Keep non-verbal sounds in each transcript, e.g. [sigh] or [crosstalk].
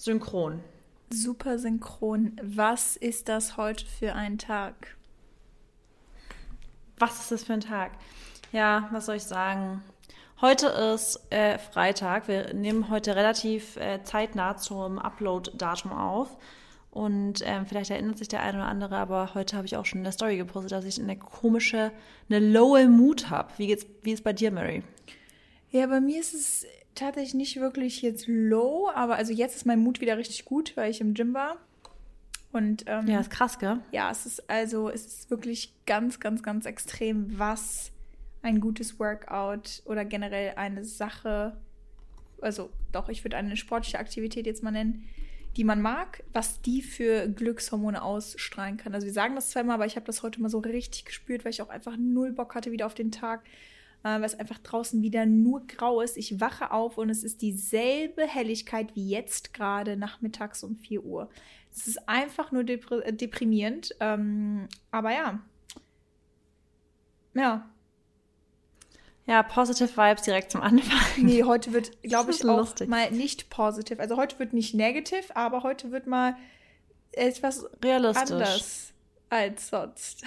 Synchron. Super synchron. Was ist das heute für ein Tag? Was ist das für ein Tag? Ja, was soll ich sagen? Heute ist äh, Freitag. Wir nehmen heute relativ äh, zeitnah zum Upload-Datum auf. Und ähm, vielleicht erinnert sich der eine oder andere, aber heute habe ich auch schon in der Story gepostet, dass ich eine komische, eine lowe Mut habe. Wie geht's, wie ist bei dir, Mary? Ja, bei mir ist es tatsächlich nicht wirklich jetzt low, aber also jetzt ist mein Mut wieder richtig gut, weil ich im Gym war. Und ähm, ja, ist krass, gell? Ja, es ist also es ist wirklich ganz, ganz, ganz extrem, was ein gutes Workout oder generell eine Sache, also doch, ich würde eine sportliche Aktivität jetzt mal nennen, die man mag, was die für Glückshormone ausstrahlen kann. Also wir sagen das zweimal, aber ich habe das heute mal so richtig gespürt, weil ich auch einfach null Bock hatte wieder auf den Tag, weil es einfach draußen wieder nur grau ist. Ich wache auf und es ist dieselbe Helligkeit wie jetzt gerade nachmittags um 4 Uhr. Es ist einfach nur depr deprimierend. Ähm, aber ja. Ja, ja, positive Vibes direkt zum Anfang. Nee, heute wird, [laughs] glaube ich, auch lustig. mal nicht positive. Also heute wird nicht negativ, aber heute wird mal etwas realistisch anders als sonst.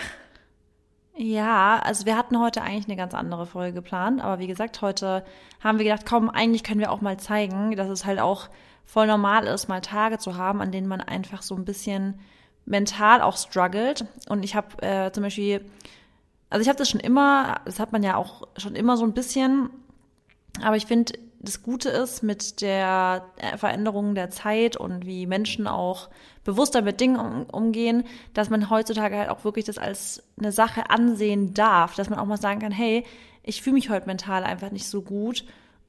Ja, also wir hatten heute eigentlich eine ganz andere Folge geplant, aber wie gesagt, heute haben wir gedacht, komm, eigentlich können wir auch mal zeigen, dass es halt auch voll normal ist, mal Tage zu haben, an denen man einfach so ein bisschen mental auch struggelt. Und ich habe äh, zum Beispiel also ich habe das schon immer, das hat man ja auch schon immer so ein bisschen, aber ich finde, das Gute ist mit der Veränderung der Zeit und wie Menschen auch bewusster mit Dingen um, umgehen, dass man heutzutage halt auch wirklich das als eine Sache ansehen darf, dass man auch mal sagen kann, hey, ich fühle mich heute mental einfach nicht so gut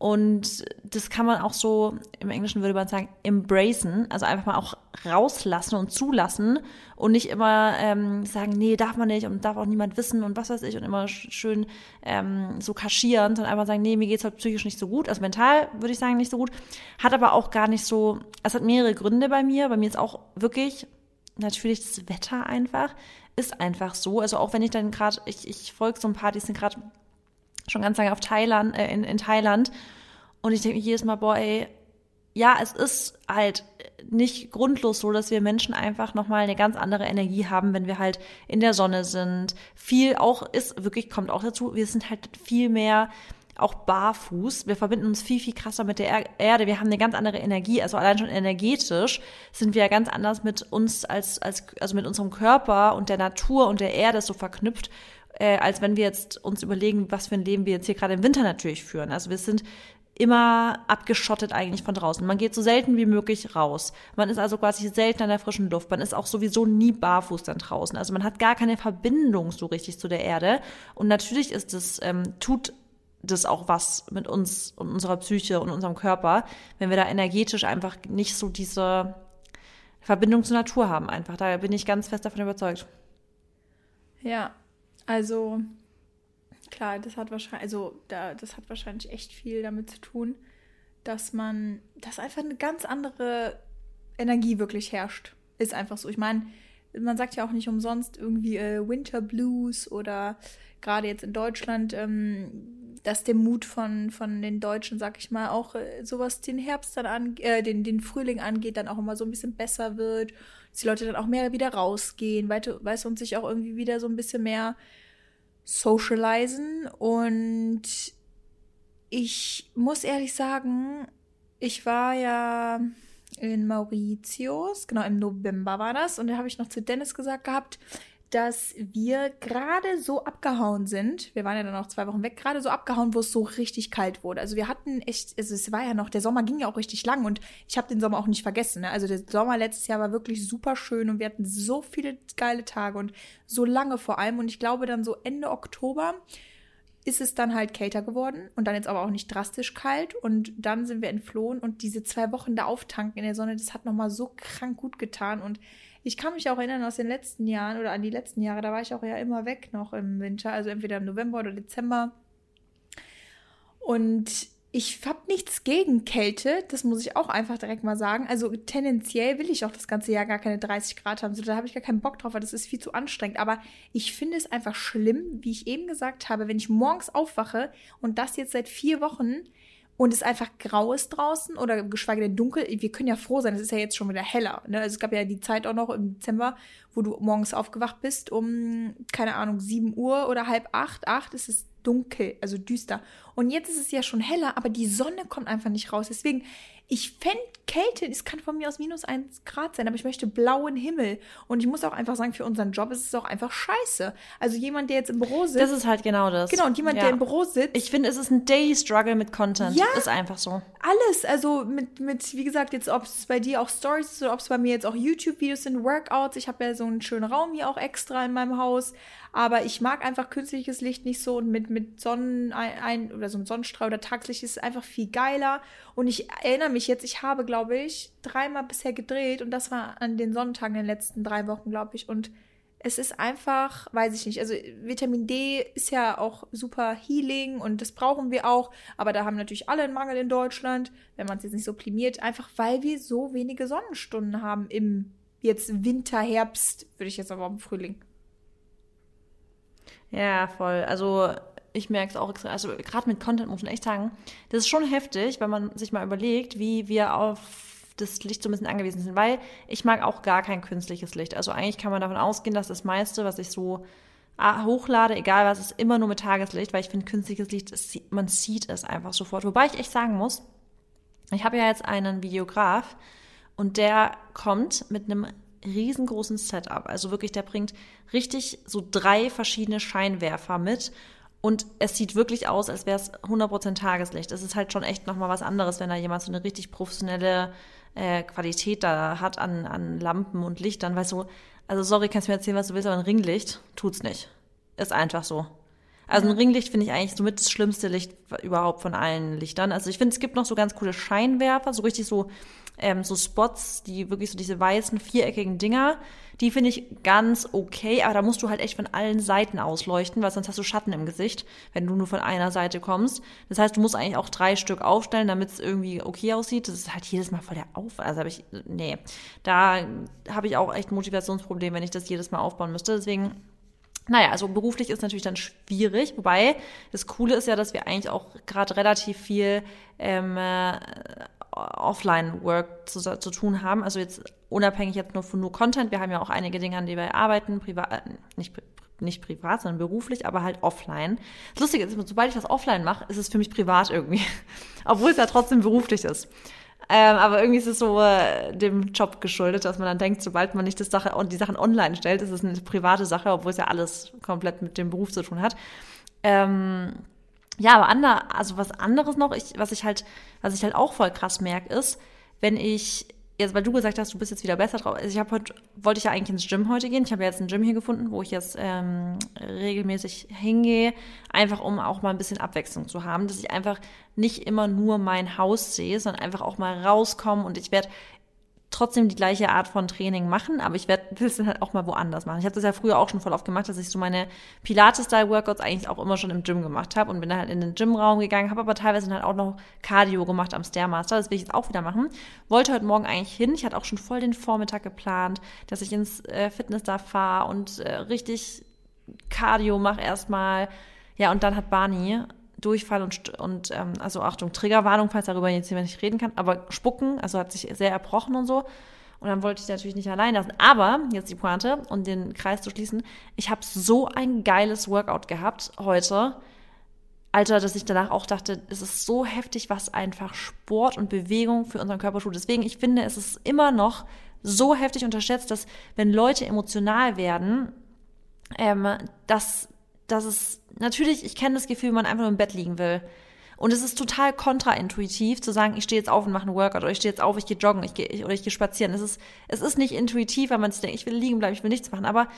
und das kann man auch so, im Englischen würde man sagen, embracen, also einfach mal auch rauslassen und zulassen und nicht immer ähm, sagen, nee, darf man nicht und darf auch niemand wissen und was weiß ich und immer schön ähm, so kaschieren, sondern einfach sagen, nee, mir geht's halt psychisch nicht so gut, also mental würde ich sagen nicht so gut, hat aber auch gar nicht so, es hat mehrere Gründe bei mir, bei mir ist auch wirklich natürlich das Wetter einfach, ist einfach so, also auch wenn ich dann gerade, ich, ich folge so ein paar, die sind gerade schon ganz lange auf Thailand, äh, in, in Thailand. Und ich denke jedes Mal, boah, ey, ja, es ist halt nicht grundlos so, dass wir Menschen einfach nochmal eine ganz andere Energie haben, wenn wir halt in der Sonne sind. Viel auch ist, wirklich kommt auch dazu, wir sind halt viel mehr auch barfuß. Wir verbinden uns viel, viel krasser mit der Erde. Wir haben eine ganz andere Energie. Also allein schon energetisch sind wir ja ganz anders mit uns als, als, also mit unserem Körper und der Natur und der Erde so verknüpft äh, als wenn wir jetzt uns überlegen, was für ein Leben wir jetzt hier gerade im Winter natürlich führen. Also wir sind immer abgeschottet eigentlich von draußen. Man geht so selten wie möglich raus. Man ist also quasi selten an der frischen Luft. Man ist auch sowieso nie barfuß dann draußen. Also man hat gar keine Verbindung so richtig zu der Erde. Und natürlich ist es, ähm, tut das auch was mit uns und unserer Psyche und unserem Körper, wenn wir da energetisch einfach nicht so diese Verbindung zur Natur haben einfach. Da bin ich ganz fest davon überzeugt. Ja, also, klar, das hat wahrscheinlich, also da, das hat wahrscheinlich echt viel damit zu tun, dass man, dass einfach eine ganz andere Energie wirklich herrscht. Ist einfach so. Ich meine, man sagt ja auch nicht umsonst irgendwie äh, Winter Blues oder gerade jetzt in Deutschland, ähm, dass der Mut von, von den Deutschen, sag ich mal, auch äh, sowas den Herbst dann an, äh, den, den Frühling angeht, dann auch immer so ein bisschen besser wird dass die Leute dann auch mehr wieder rausgehen, weißt du, und sich auch irgendwie wieder so ein bisschen mehr socialisen. Und ich muss ehrlich sagen, ich war ja in Mauritius, genau im November war das, und da habe ich noch zu Dennis gesagt gehabt, dass wir gerade so abgehauen sind. Wir waren ja dann auch zwei Wochen weg, gerade so abgehauen, wo es so richtig kalt wurde. Also wir hatten echt, also es war ja noch, der Sommer ging ja auch richtig lang und ich habe den Sommer auch nicht vergessen. Ne? Also der Sommer letztes Jahr war wirklich super schön und wir hatten so viele geile Tage und so lange vor allem. Und ich glaube dann so Ende Oktober ist es dann halt kälter geworden und dann jetzt aber auch nicht drastisch kalt und dann sind wir entflohen und diese zwei Wochen da auftanken in der Sonne, das hat nochmal so krank gut getan und ich kann mich auch erinnern aus den letzten Jahren oder an die letzten Jahre, da war ich auch ja immer weg noch im Winter, also entweder im November oder Dezember. Und ich habe nichts gegen Kälte, das muss ich auch einfach direkt mal sagen. Also tendenziell will ich auch das ganze Jahr gar keine 30 Grad haben. So, da habe ich gar keinen Bock drauf, weil das ist viel zu anstrengend. Aber ich finde es einfach schlimm, wie ich eben gesagt habe, wenn ich morgens aufwache und das jetzt seit vier Wochen und es einfach grau ist draußen oder geschweige denn dunkel, wir können ja froh sein, es ist ja jetzt schon wieder heller. Ne? Also es gab ja die Zeit auch noch im Dezember, wo du morgens aufgewacht bist um, keine Ahnung, 7 Uhr oder halb acht, acht, ist es dunkel, also düster. Und jetzt ist es ja schon heller, aber die Sonne kommt einfach nicht raus. Deswegen, ich fände Kälte, es kann von mir aus minus 1 Grad sein, aber ich möchte blauen Himmel. Und ich muss auch einfach sagen, für unseren Job ist es auch einfach scheiße. Also jemand, der jetzt im Büro sitzt. Das ist halt genau das. Genau, und jemand, ja. der im Büro sitzt. Ich finde, es ist ein Daily Struggle mit Content. Ja. Ist einfach so. Alles. Also mit, mit wie gesagt, jetzt, ob es bei dir auch Stories ist oder ob es bei mir jetzt auch YouTube-Videos sind, Workouts. Ich habe ja so einen schönen Raum hier auch extra in meinem Haus. Aber ich mag einfach künstliches Licht nicht so und mit, mit Sonnen ein, oder so ein Sonnenstrahl oder Tagslicht ist einfach viel geiler. Und ich erinnere mich jetzt, ich habe, glaube ich, dreimal bisher gedreht und das war an den Sonntagen in den letzten drei Wochen, glaube ich. Und es ist einfach, weiß ich nicht, also Vitamin D ist ja auch super Healing und das brauchen wir auch, aber da haben natürlich alle einen Mangel in Deutschland, wenn man es jetzt nicht so primiert, einfach weil wir so wenige Sonnenstunden haben im jetzt Winter, Herbst, würde ich jetzt aber im Frühling. Ja, voll. Also ich merke es auch, also gerade mit Content muss man echt sagen, das ist schon heftig, wenn man sich mal überlegt, wie wir auf das Licht so ein bisschen angewiesen sind, weil ich mag auch gar kein künstliches Licht. Also eigentlich kann man davon ausgehen, dass das meiste, was ich so ah, hochlade, egal was, ist immer nur mit Tageslicht, weil ich finde, künstliches Licht, man sieht es einfach sofort. Wobei ich echt sagen muss, ich habe ja jetzt einen Videograf und der kommt mit einem riesengroßen Setup. Also wirklich, der bringt richtig so drei verschiedene Scheinwerfer mit. Und es sieht wirklich aus, als wäre es 100% Tageslicht. Es ist halt schon echt nochmal was anderes, wenn da jemand so eine richtig professionelle äh, Qualität da hat an, an Lampen und Lichtern. Weißt du, also sorry, kannst du mir erzählen, was du willst, aber ein Ringlicht tut's nicht. Ist einfach so. Also ein Ringlicht finde ich eigentlich somit das schlimmste Licht überhaupt von allen Lichtern. Also ich finde, es gibt noch so ganz coole Scheinwerfer, so richtig so ähm, so Spots, die wirklich so diese weißen, viereckigen Dinger, die finde ich ganz okay, aber da musst du halt echt von allen Seiten ausleuchten, weil sonst hast du Schatten im Gesicht, wenn du nur von einer Seite kommst. Das heißt, du musst eigentlich auch drei Stück aufstellen, damit es irgendwie okay aussieht. Das ist halt jedes Mal voll der Auf. Also habe ich, nee, da habe ich auch echt ein Motivationsproblem, wenn ich das jedes Mal aufbauen müsste. Deswegen naja, also beruflich ist natürlich dann schwierig, wobei das Coole ist ja, dass wir eigentlich auch gerade relativ viel ähm, äh, Offline-Work zu, zu tun haben. Also jetzt unabhängig jetzt nur von nur Content. Wir haben ja auch einige Dinge, an denen wir arbeiten, privat, äh, nicht, nicht privat, sondern beruflich, aber halt offline. Das Lustige ist, sobald ich was offline mache, ist es für mich privat irgendwie. [laughs] Obwohl es ja trotzdem beruflich ist. Ähm, aber irgendwie ist es so äh, dem Job geschuldet, dass man dann denkt, sobald man nicht das Sache, die Sachen online stellt, ist es eine private Sache, obwohl es ja alles komplett mit dem Beruf zu tun hat. Ähm, ja, aber ander, also was anderes noch, ich, was ich halt, was ich halt auch voll krass merke, ist, wenn ich jetzt, weil du gesagt hast, du bist jetzt wieder besser drauf. Also ich habe heute, wollte ich ja eigentlich ins Gym heute gehen. Ich habe ja jetzt ein Gym hier gefunden, wo ich jetzt ähm, regelmäßig hingehe, einfach um auch mal ein bisschen Abwechslung zu haben, dass ich einfach nicht immer nur mein Haus sehe, sondern einfach auch mal rauskomme und ich werde trotzdem die gleiche Art von Training machen, aber ich werde das dann halt auch mal woanders machen. Ich habe das ja früher auch schon voll oft gemacht, dass ich so meine Pilates-Style-Workouts eigentlich auch immer schon im Gym gemacht habe und bin dann halt in den Gymraum gegangen, habe aber teilweise dann halt auch noch Cardio gemacht am Stairmaster. Das will ich jetzt auch wieder machen. Wollte heute Morgen eigentlich hin. Ich hatte auch schon voll den Vormittag geplant, dass ich ins äh, Fitness da fahre und äh, richtig Cardio mache erstmal. Ja, und dann hat Barney Durchfall und, und ähm, also Achtung, Triggerwarnung, falls darüber jetzt jemand nicht reden kann, aber Spucken, also hat sich sehr erbrochen und so. Und dann wollte ich natürlich nicht allein lassen. Aber, jetzt die Pointe, um den Kreis zu schließen, ich habe so ein geiles Workout gehabt heute. Alter, dass ich danach auch dachte, es ist so heftig, was einfach Sport und Bewegung für unseren Körper tut. Deswegen, ich finde, es ist immer noch so heftig unterschätzt, dass wenn Leute emotional werden, ähm, dass dass es natürlich, ich kenne das Gefühl, wenn man einfach nur im Bett liegen will. Und es ist total kontraintuitiv zu sagen, ich stehe jetzt auf und mache einen Workout oder ich stehe jetzt auf, ich gehe joggen ich gehe, ich, oder ich gehe spazieren. Es ist, es ist nicht intuitiv, weil man sich denkt, ich will liegen bleiben, ich will nichts machen. Aber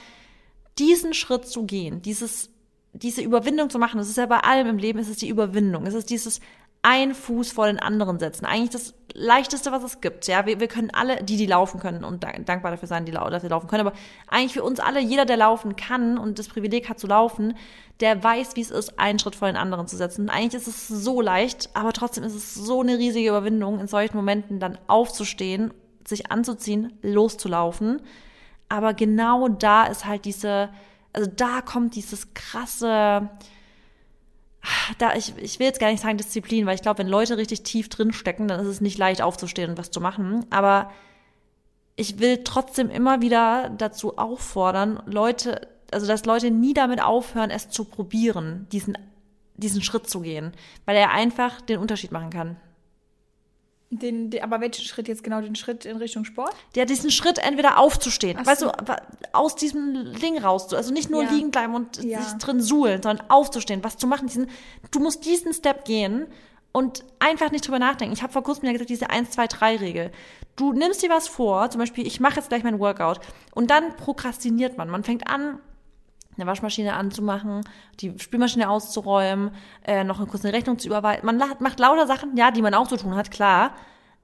diesen Schritt zu gehen, dieses, diese Überwindung zu machen, das ist ja bei allem im Leben, es ist die Überwindung. Es ist dieses ein Fuß vor den anderen setzen. Eigentlich das leichteste, was es gibt. Ja, wir, wir können alle, die, die laufen können und dankbar dafür sein, die dafür laufen können, aber eigentlich für uns alle, jeder, der laufen kann und das Privileg hat zu laufen, der weiß, wie es ist, einen Schritt vor den anderen zu setzen. Und eigentlich ist es so leicht, aber trotzdem ist es so eine riesige Überwindung, in solchen Momenten dann aufzustehen, sich anzuziehen, loszulaufen. Aber genau da ist halt diese, also da kommt dieses krasse, da ich, ich will jetzt gar nicht sagen Disziplin, weil ich glaube, wenn Leute richtig tief drin stecken, dann ist es nicht leicht aufzustehen und was zu machen. Aber ich will trotzdem immer wieder dazu auffordern, Leute, also dass Leute nie damit aufhören, es zu probieren, diesen, diesen Schritt zu gehen, weil er einfach den Unterschied machen kann. Den, den, aber welchen Schritt jetzt genau? Den Schritt in Richtung Sport? Ja, diesen Schritt entweder aufzustehen, Ach weißt so. du, aus diesem Ding raus, also nicht nur ja. liegen bleiben und ja. sich drin suhlen, sondern aufzustehen, was zu machen. Diesen, du musst diesen Step gehen und einfach nicht drüber nachdenken. Ich habe vor kurzem ja gesagt, diese 1, 2, 3 Regel. Du nimmst dir was vor, zum Beispiel, ich mache jetzt gleich mein Workout und dann prokrastiniert man. Man fängt an, eine Waschmaschine anzumachen, die Spülmaschine auszuräumen, äh, noch eine kurze Rechnung zu überweisen. Man macht lauter Sachen, ja, die man auch zu tun hat, klar.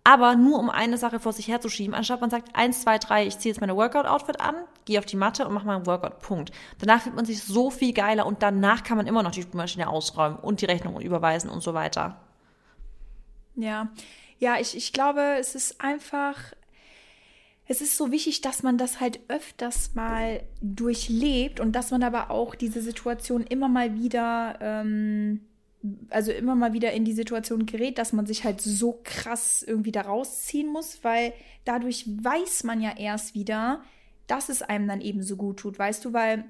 Aber nur um eine Sache vor sich herzuschieben, anstatt man sagt, eins, zwei, drei, ich ziehe jetzt meine Workout-Outfit an, gehe auf die Matte und mache meinen Workout, Punkt. Danach fühlt man sich so viel geiler und danach kann man immer noch die Spülmaschine ausräumen und die Rechnung überweisen und so weiter. Ja, ja, ich, ich glaube, es ist einfach es ist so wichtig, dass man das halt öfters mal durchlebt und dass man aber auch diese Situation immer mal wieder, ähm, also immer mal wieder in die Situation gerät, dass man sich halt so krass irgendwie da rausziehen muss, weil dadurch weiß man ja erst wieder, dass es einem dann eben so gut tut, weißt du, weil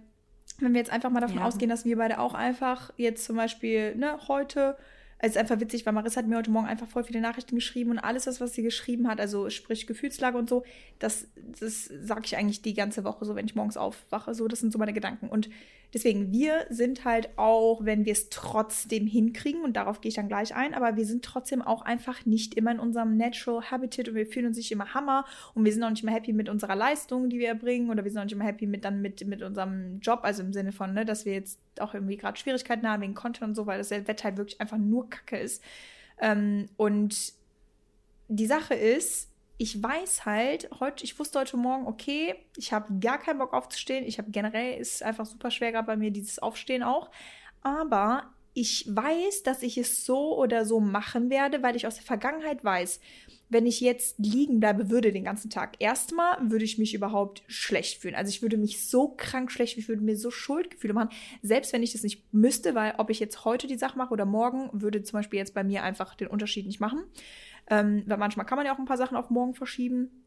wenn wir jetzt einfach mal davon ja. ausgehen, dass wir beide auch einfach jetzt zum Beispiel, ne, heute es ist einfach witzig, weil Marissa hat mir heute Morgen einfach voll viele Nachrichten geschrieben und alles, das, was sie geschrieben hat, also sprich Gefühlslage und so, das, das sage ich eigentlich die ganze Woche so, wenn ich morgens aufwache. So, das sind so meine Gedanken. Und deswegen, wir sind halt auch, wenn wir es trotzdem hinkriegen, und darauf gehe ich dann gleich ein, aber wir sind trotzdem auch einfach nicht immer in unserem Natural Habitat und wir fühlen uns nicht immer Hammer und wir sind auch nicht mehr happy mit unserer Leistung, die wir erbringen, oder wir sind auch nicht immer happy mit dann mit, mit unserem Job, also im Sinne von, ne, dass wir jetzt auch irgendwie gerade Schwierigkeiten haben wegen Content und so, weil das Wetter halt wirklich einfach nur Kacke ist. Ähm, und die Sache ist, ich weiß halt, heute, ich wusste heute Morgen, okay, ich habe gar keinen Bock aufzustehen. Ich habe generell, ist einfach super schwer gerade bei mir dieses Aufstehen auch. Aber ich weiß, dass ich es so oder so machen werde, weil ich aus der Vergangenheit weiß, wenn ich jetzt liegen bleibe würde den ganzen Tag, erstmal würde ich mich überhaupt schlecht fühlen. Also ich würde mich so krank schlecht, ich würde mir so Schuldgefühle machen, selbst wenn ich das nicht müsste, weil ob ich jetzt heute die Sache mache oder morgen, würde zum Beispiel jetzt bei mir einfach den Unterschied nicht machen. Ähm, weil manchmal kann man ja auch ein paar Sachen auf morgen verschieben.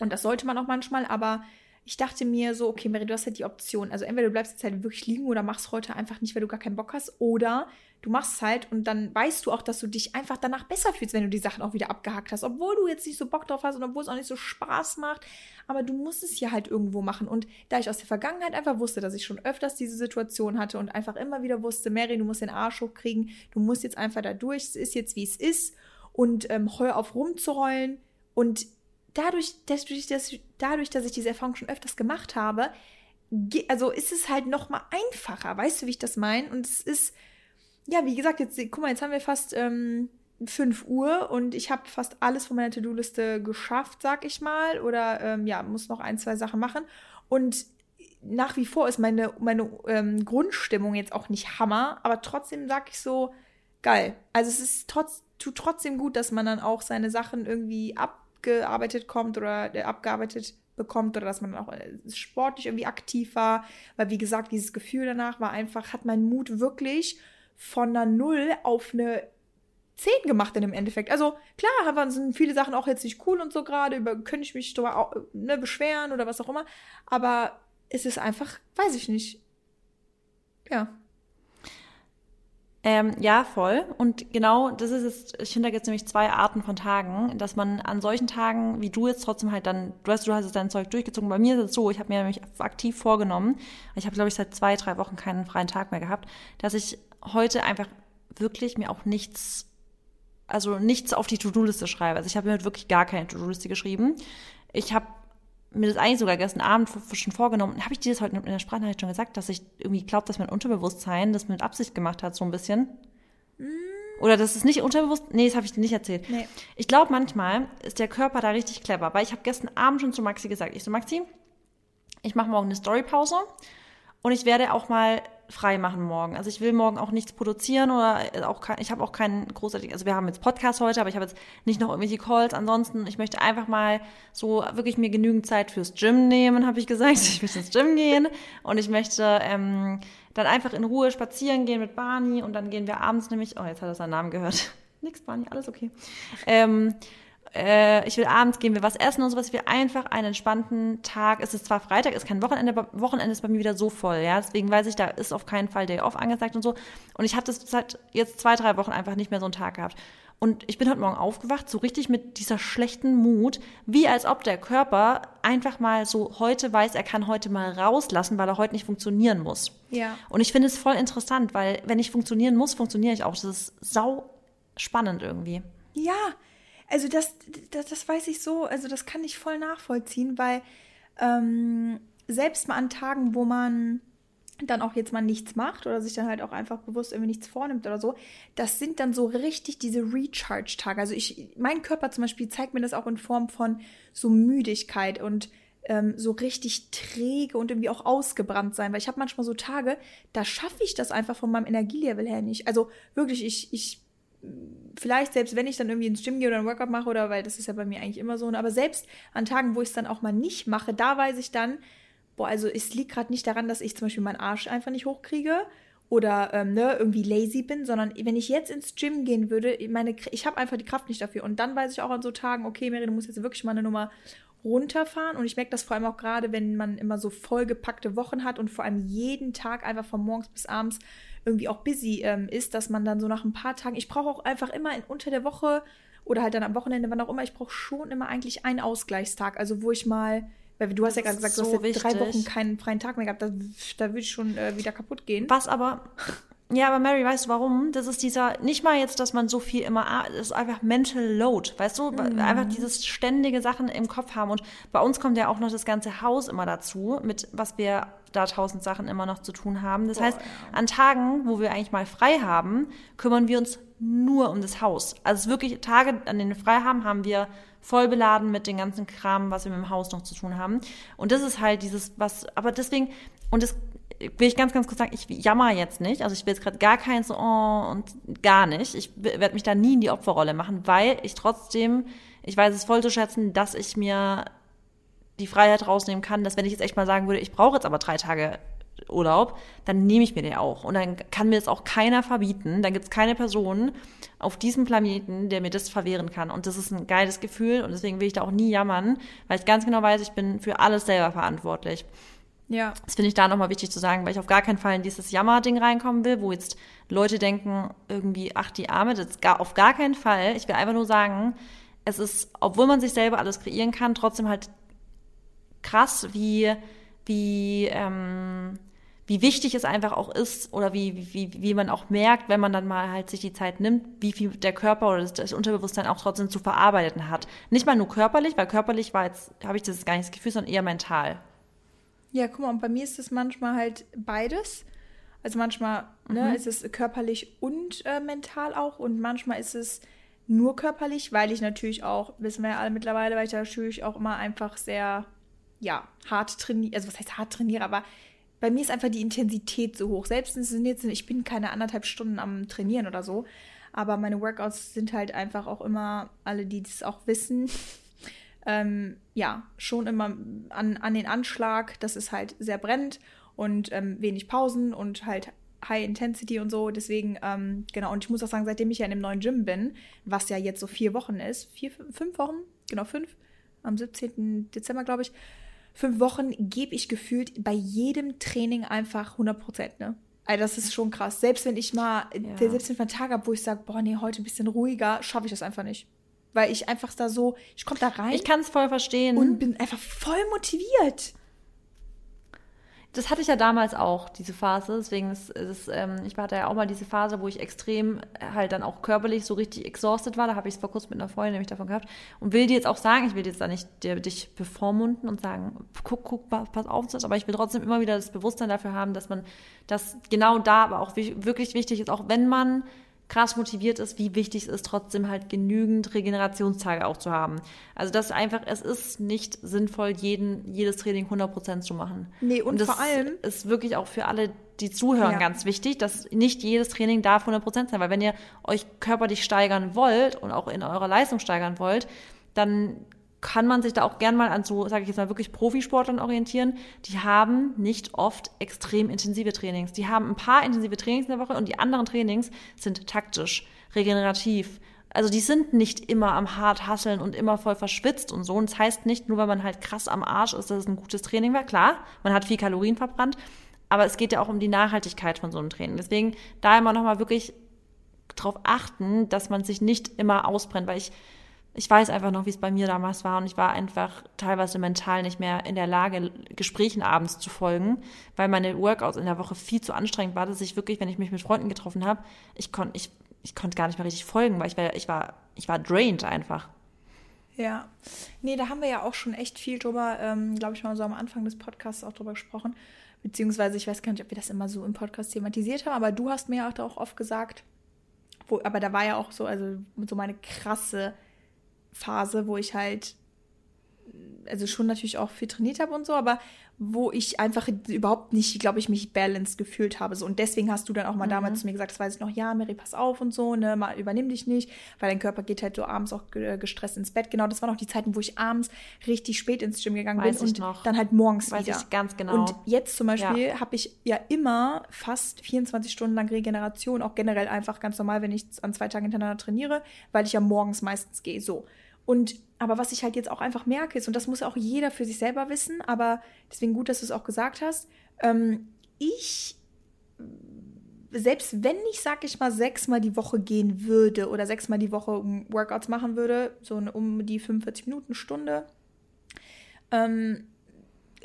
Und das sollte man auch manchmal, aber ich dachte mir so, okay, Mary, du hast halt die Option. Also entweder du bleibst jetzt halt wirklich liegen oder machst heute einfach nicht, weil du gar keinen Bock hast. Oder du machst es halt und dann weißt du auch, dass du dich einfach danach besser fühlst, wenn du die Sachen auch wieder abgehakt hast. Obwohl du jetzt nicht so Bock drauf hast und obwohl es auch nicht so Spaß macht. Aber du musst es ja halt irgendwo machen. Und da ich aus der Vergangenheit einfach wusste, dass ich schon öfters diese Situation hatte und einfach immer wieder wusste, Mary, du musst den Arsch hochkriegen, du musst jetzt einfach da durch, es ist jetzt, wie es ist. Und ähm, heuer auf rumzurollen. Und dadurch, dass, dass, dadurch, dass ich diese Erfahrung schon öfters gemacht habe, also ist es halt noch mal einfacher. Weißt du, wie ich das meine? Und es ist, ja, wie gesagt, jetzt, guck mal, jetzt haben wir fast ähm, 5 Uhr und ich habe fast alles von meiner To-Do-Liste geschafft, sag ich mal. Oder ähm, ja, muss noch ein, zwei Sachen machen. Und nach wie vor ist meine, meine ähm, Grundstimmung jetzt auch nicht Hammer, aber trotzdem sag ich so, geil. Also es ist trotz, tut trotzdem gut, dass man dann auch seine Sachen irgendwie ab abgearbeitet kommt oder äh, abgearbeitet bekommt oder dass man auch äh, sportlich irgendwie aktiv war. Weil, wie gesagt, dieses Gefühl danach war einfach, hat mein Mut wirklich von einer Null auf eine 10 gemacht in dem Endeffekt. Also klar, sind viele Sachen auch jetzt nicht cool und so gerade, über könnte ich mich darüber auch, ne, beschweren oder was auch immer. Aber es ist einfach, weiß ich nicht. Ja. Ähm, ja, voll. Und genau das ist es, ich finde, da gibt es nämlich zwei Arten von Tagen, dass man an solchen Tagen, wie du jetzt trotzdem halt dann, du hast, du hast dein Zeug durchgezogen. Bei mir ist es so, ich habe mir nämlich aktiv vorgenommen, ich habe, glaube ich, seit zwei, drei Wochen keinen freien Tag mehr gehabt, dass ich heute einfach wirklich mir auch nichts, also nichts auf die To-Do-Liste schreibe. Also ich habe mir wirklich gar keine To-Do-Liste geschrieben. Ich habe mir das eigentlich sogar gestern Abend schon vorgenommen. Habe ich dir das heute in der Sprachnachricht schon gesagt, dass ich irgendwie glaube, dass mein Unterbewusstsein das mit Absicht gemacht hat, so ein bisschen? Mm. Oder das ist nicht unterbewusst? Nee, das habe ich dir nicht erzählt. Nee. Ich glaube, manchmal ist der Körper da richtig clever, weil ich habe gestern Abend schon zu Maxi gesagt, ich so, Maxi, ich mache morgen eine Storypause und ich werde auch mal frei machen morgen. Also ich will morgen auch nichts produzieren oder auch kein, ich habe auch keinen großartigen, also wir haben jetzt Podcast heute, aber ich habe jetzt nicht noch irgendwelche Calls. Ansonsten, ich möchte einfach mal so wirklich mir genügend Zeit fürs Gym nehmen, habe ich gesagt. [laughs] Ich möchte ins Gym gehen und ich möchte ähm, dann einfach in Ruhe spazieren gehen mit Barney und dann gehen wir abends nämlich, oh, jetzt hat er seinen Namen gehört. [laughs] Nix, Barney, alles okay. Ähm, äh, ich will abends gehen wir was essen und sowas. Ich will einfach einen entspannten Tag. Es ist zwar Freitag, ist kein Wochenende, aber Wochenende ist bei mir wieder so voll, ja. Deswegen weiß ich, da ist auf keinen Fall Day Off angesagt und so. Und ich habe das seit jetzt zwei, drei Wochen einfach nicht mehr so einen Tag gehabt. Und ich bin heute Morgen aufgewacht, so richtig mit dieser schlechten Mut, wie als ob der Körper einfach mal so heute weiß, er kann heute mal rauslassen, weil er heute nicht funktionieren muss. Ja. Und ich finde es voll interessant, weil wenn ich funktionieren muss, funktioniere ich auch. Das ist sau spannend irgendwie. Ja, also das, das, das weiß ich so, also das kann ich voll nachvollziehen, weil ähm, selbst mal an Tagen, wo man dann auch jetzt mal nichts macht oder sich dann halt auch einfach bewusst irgendwie nichts vornimmt oder so, das sind dann so richtig diese Recharge-Tage. Also ich, mein Körper zum Beispiel zeigt mir das auch in Form von so Müdigkeit und ähm, so richtig träge und irgendwie auch ausgebrannt sein, weil ich habe manchmal so Tage, da schaffe ich das einfach von meinem Energielevel her nicht. Also wirklich, ich, ich vielleicht selbst wenn ich dann irgendwie ins Gym gehe oder ein Workout mache oder weil das ist ja bei mir eigentlich immer so, aber selbst an Tagen, wo ich es dann auch mal nicht mache, da weiß ich dann, boah, also es liegt gerade nicht daran, dass ich zum Beispiel meinen Arsch einfach nicht hochkriege oder ähm, ne, irgendwie lazy bin, sondern wenn ich jetzt ins Gym gehen würde, meine, ich habe einfach die Kraft nicht dafür. Und dann weiß ich auch an so Tagen, okay, Mary, du musst jetzt wirklich mal eine Nummer runterfahren. Und ich merke das vor allem auch gerade, wenn man immer so vollgepackte Wochen hat und vor allem jeden Tag einfach von morgens bis abends irgendwie auch busy ähm, ist, dass man dann so nach ein paar Tagen, ich brauche auch einfach immer in, unter der Woche oder halt dann am Wochenende, wann auch immer, ich brauche schon immer eigentlich einen Ausgleichstag, also wo ich mal weil du hast ja gerade gesagt, du hast jetzt drei Wochen keinen freien Tag mehr gehabt. Da, da würde ich schon äh, wieder kaputt gehen. Was aber. Ja, aber Mary, weißt du warum? Das ist dieser, nicht mal jetzt, dass man so viel immer, das ist einfach Mental Load, weißt du? Mhm. Einfach dieses ständige Sachen im Kopf haben. Und bei uns kommt ja auch noch das ganze Haus immer dazu, mit was wir da tausend Sachen immer noch zu tun haben. Das Boah, heißt, ja. an Tagen, wo wir eigentlich mal frei haben, kümmern wir uns nur um das Haus. Also wirklich Tage, an denen wir frei haben, haben wir voll beladen mit dem ganzen Kram, was wir mit dem Haus noch zu tun haben. Und das ist halt dieses, was, aber deswegen, und das will ich ganz, ganz kurz sagen, ich jammer jetzt nicht. Also ich will jetzt gerade gar kein so, oh, und gar nicht. Ich werde mich da nie in die Opferrolle machen, weil ich trotzdem, ich weiß es voll zu schätzen, dass ich mir die Freiheit rausnehmen kann, dass wenn ich jetzt echt mal sagen würde, ich brauche jetzt aber drei Tage Urlaub, dann nehme ich mir den auch. Und dann kann mir das auch keiner verbieten. Dann gibt es keine Person auf diesem Planeten, der mir das verwehren kann. Und das ist ein geiles Gefühl und deswegen will ich da auch nie jammern, weil ich ganz genau weiß, ich bin für alles selber verantwortlich. Ja. Das finde ich da nochmal wichtig zu sagen, weil ich auf gar keinen Fall in dieses Jammer-Ding reinkommen will, wo jetzt Leute denken, irgendwie, ach, die Arme, das ist gar, auf gar keinen Fall. Ich will einfach nur sagen, es ist, obwohl man sich selber alles kreieren kann, trotzdem halt krass, wie, wie, ähm, wie wichtig es einfach auch ist oder wie, wie, wie man auch merkt, wenn man dann mal halt sich die Zeit nimmt, wie viel der Körper oder das, das Unterbewusstsein auch trotzdem zu verarbeiten hat. Nicht mal nur körperlich, weil körperlich war jetzt, habe ich das gar nicht das Gefühl, sondern eher mental. Ja, guck mal, und bei mir ist es manchmal halt beides. Also manchmal ne, mhm. ist es körperlich und äh, mental auch und manchmal ist es nur körperlich, weil ich natürlich auch, wissen wir ja alle mittlerweile, weil ich natürlich auch immer einfach sehr, ja, hart trainiere, also was heißt hart trainiere, aber bei mir ist einfach die Intensität so hoch. Selbst sind jetzt, ich bin keine anderthalb Stunden am Trainieren oder so, aber meine Workouts sind halt einfach auch immer, alle, die das auch wissen, ähm, ja, schon immer an, an den Anschlag, dass es halt sehr brennt und ähm, wenig Pausen und halt High Intensity und so. Deswegen, ähm, genau, und ich muss auch sagen, seitdem ich ja in einem neuen Gym bin, was ja jetzt so vier Wochen ist, vier, fünf Wochen, genau fünf, am 17. Dezember, glaube ich, fünf Wochen gebe ich gefühlt bei jedem Training einfach 100 Prozent, ne? Also das ist schon krass. Selbst wenn ich mal, ja. selbst wenn ich mal einen Tag habe, wo ich sage, boah, nee, heute ein bisschen ruhiger, schaffe ich das einfach nicht. Weil ich einfach da so, ich komme da rein. Ich kann es voll verstehen. Und bin einfach voll motiviert das hatte ich ja damals auch, diese Phase. Deswegen ist, ist ähm, ich hatte ja auch mal diese Phase, wo ich extrem halt dann auch körperlich so richtig exhausted war. Da habe ich es vor kurzem mit einer Freundin nämlich davon gehabt. Und will dir jetzt auch sagen, ich will jetzt da nicht dir, dich bevormunden und sagen, guck, guck, pass auf, aber ich will trotzdem immer wieder das Bewusstsein dafür haben, dass man, dass genau da aber auch wirklich wichtig ist, auch wenn man krass motiviert ist, wie wichtig es ist, trotzdem halt genügend Regenerationstage auch zu haben. Also das einfach, es ist nicht sinnvoll, jeden, jedes Training 100% zu machen. Nee, und, und das vor allem ist wirklich auch für alle, die zuhören, ja. ganz wichtig, dass nicht jedes Training darf 100% sein, weil wenn ihr euch körperlich steigern wollt und auch in eurer Leistung steigern wollt, dann kann man sich da auch gern mal an so, sage ich jetzt mal, wirklich Profisportlern orientieren. Die haben nicht oft extrem intensive Trainings. Die haben ein paar intensive Trainings in der Woche und die anderen Trainings sind taktisch, regenerativ. Also die sind nicht immer am hart hasseln und immer voll verschwitzt und so. Und das heißt nicht, nur weil man halt krass am Arsch ist, dass es ein gutes Training war. Klar, man hat viel Kalorien verbrannt, aber es geht ja auch um die Nachhaltigkeit von so einem Training. Deswegen da immer nochmal wirklich drauf achten, dass man sich nicht immer ausbrennt, weil ich ich weiß einfach noch, wie es bei mir damals war und ich war einfach teilweise mental nicht mehr in der Lage, Gesprächen abends zu folgen, weil meine Workouts in der Woche viel zu anstrengend war, dass ich wirklich, wenn ich mich mit Freunden getroffen habe, ich konnte ich, ich konnte gar nicht mehr richtig folgen, weil ich war, ich war, ich war drained einfach. Ja, nee, da haben wir ja auch schon echt viel drüber, ähm, glaube ich mal so am Anfang des Podcasts auch drüber gesprochen. Beziehungsweise, ich weiß gar nicht, ob wir das immer so im Podcast thematisiert haben, aber du hast mir ja auch oft gesagt, wo, aber da war ja auch so, also so meine krasse Phase, wo ich halt, also schon natürlich auch viel trainiert habe und so, aber wo ich einfach überhaupt nicht, glaube ich, mich balanced gefühlt habe. So. Und deswegen hast du dann auch mal mhm. damals zu mir gesagt, das weiß ich noch, ja, Mary, pass auf und so, ne, mal übernimm dich nicht, weil dein Körper geht halt so abends auch gestresst ins Bett. Genau, das waren auch die Zeiten, wo ich abends richtig spät ins Gym gegangen weiß bin und noch. dann halt morgens weiß wieder. Ich ganz genau. Und jetzt zum Beispiel ja. habe ich ja immer fast 24 Stunden lang Regeneration, auch generell einfach ganz normal, wenn ich an zwei Tagen hintereinander trainiere, weil ich ja morgens meistens gehe. So. Und aber was ich halt jetzt auch einfach merke, ist, und das muss auch jeder für sich selber wissen, aber deswegen gut, dass du es auch gesagt hast, ähm, ich, selbst wenn ich, sag ich mal, sechsmal die Woche gehen würde oder sechsmal die Woche Workouts machen würde, so um die 45 Minuten, Stunde, ähm,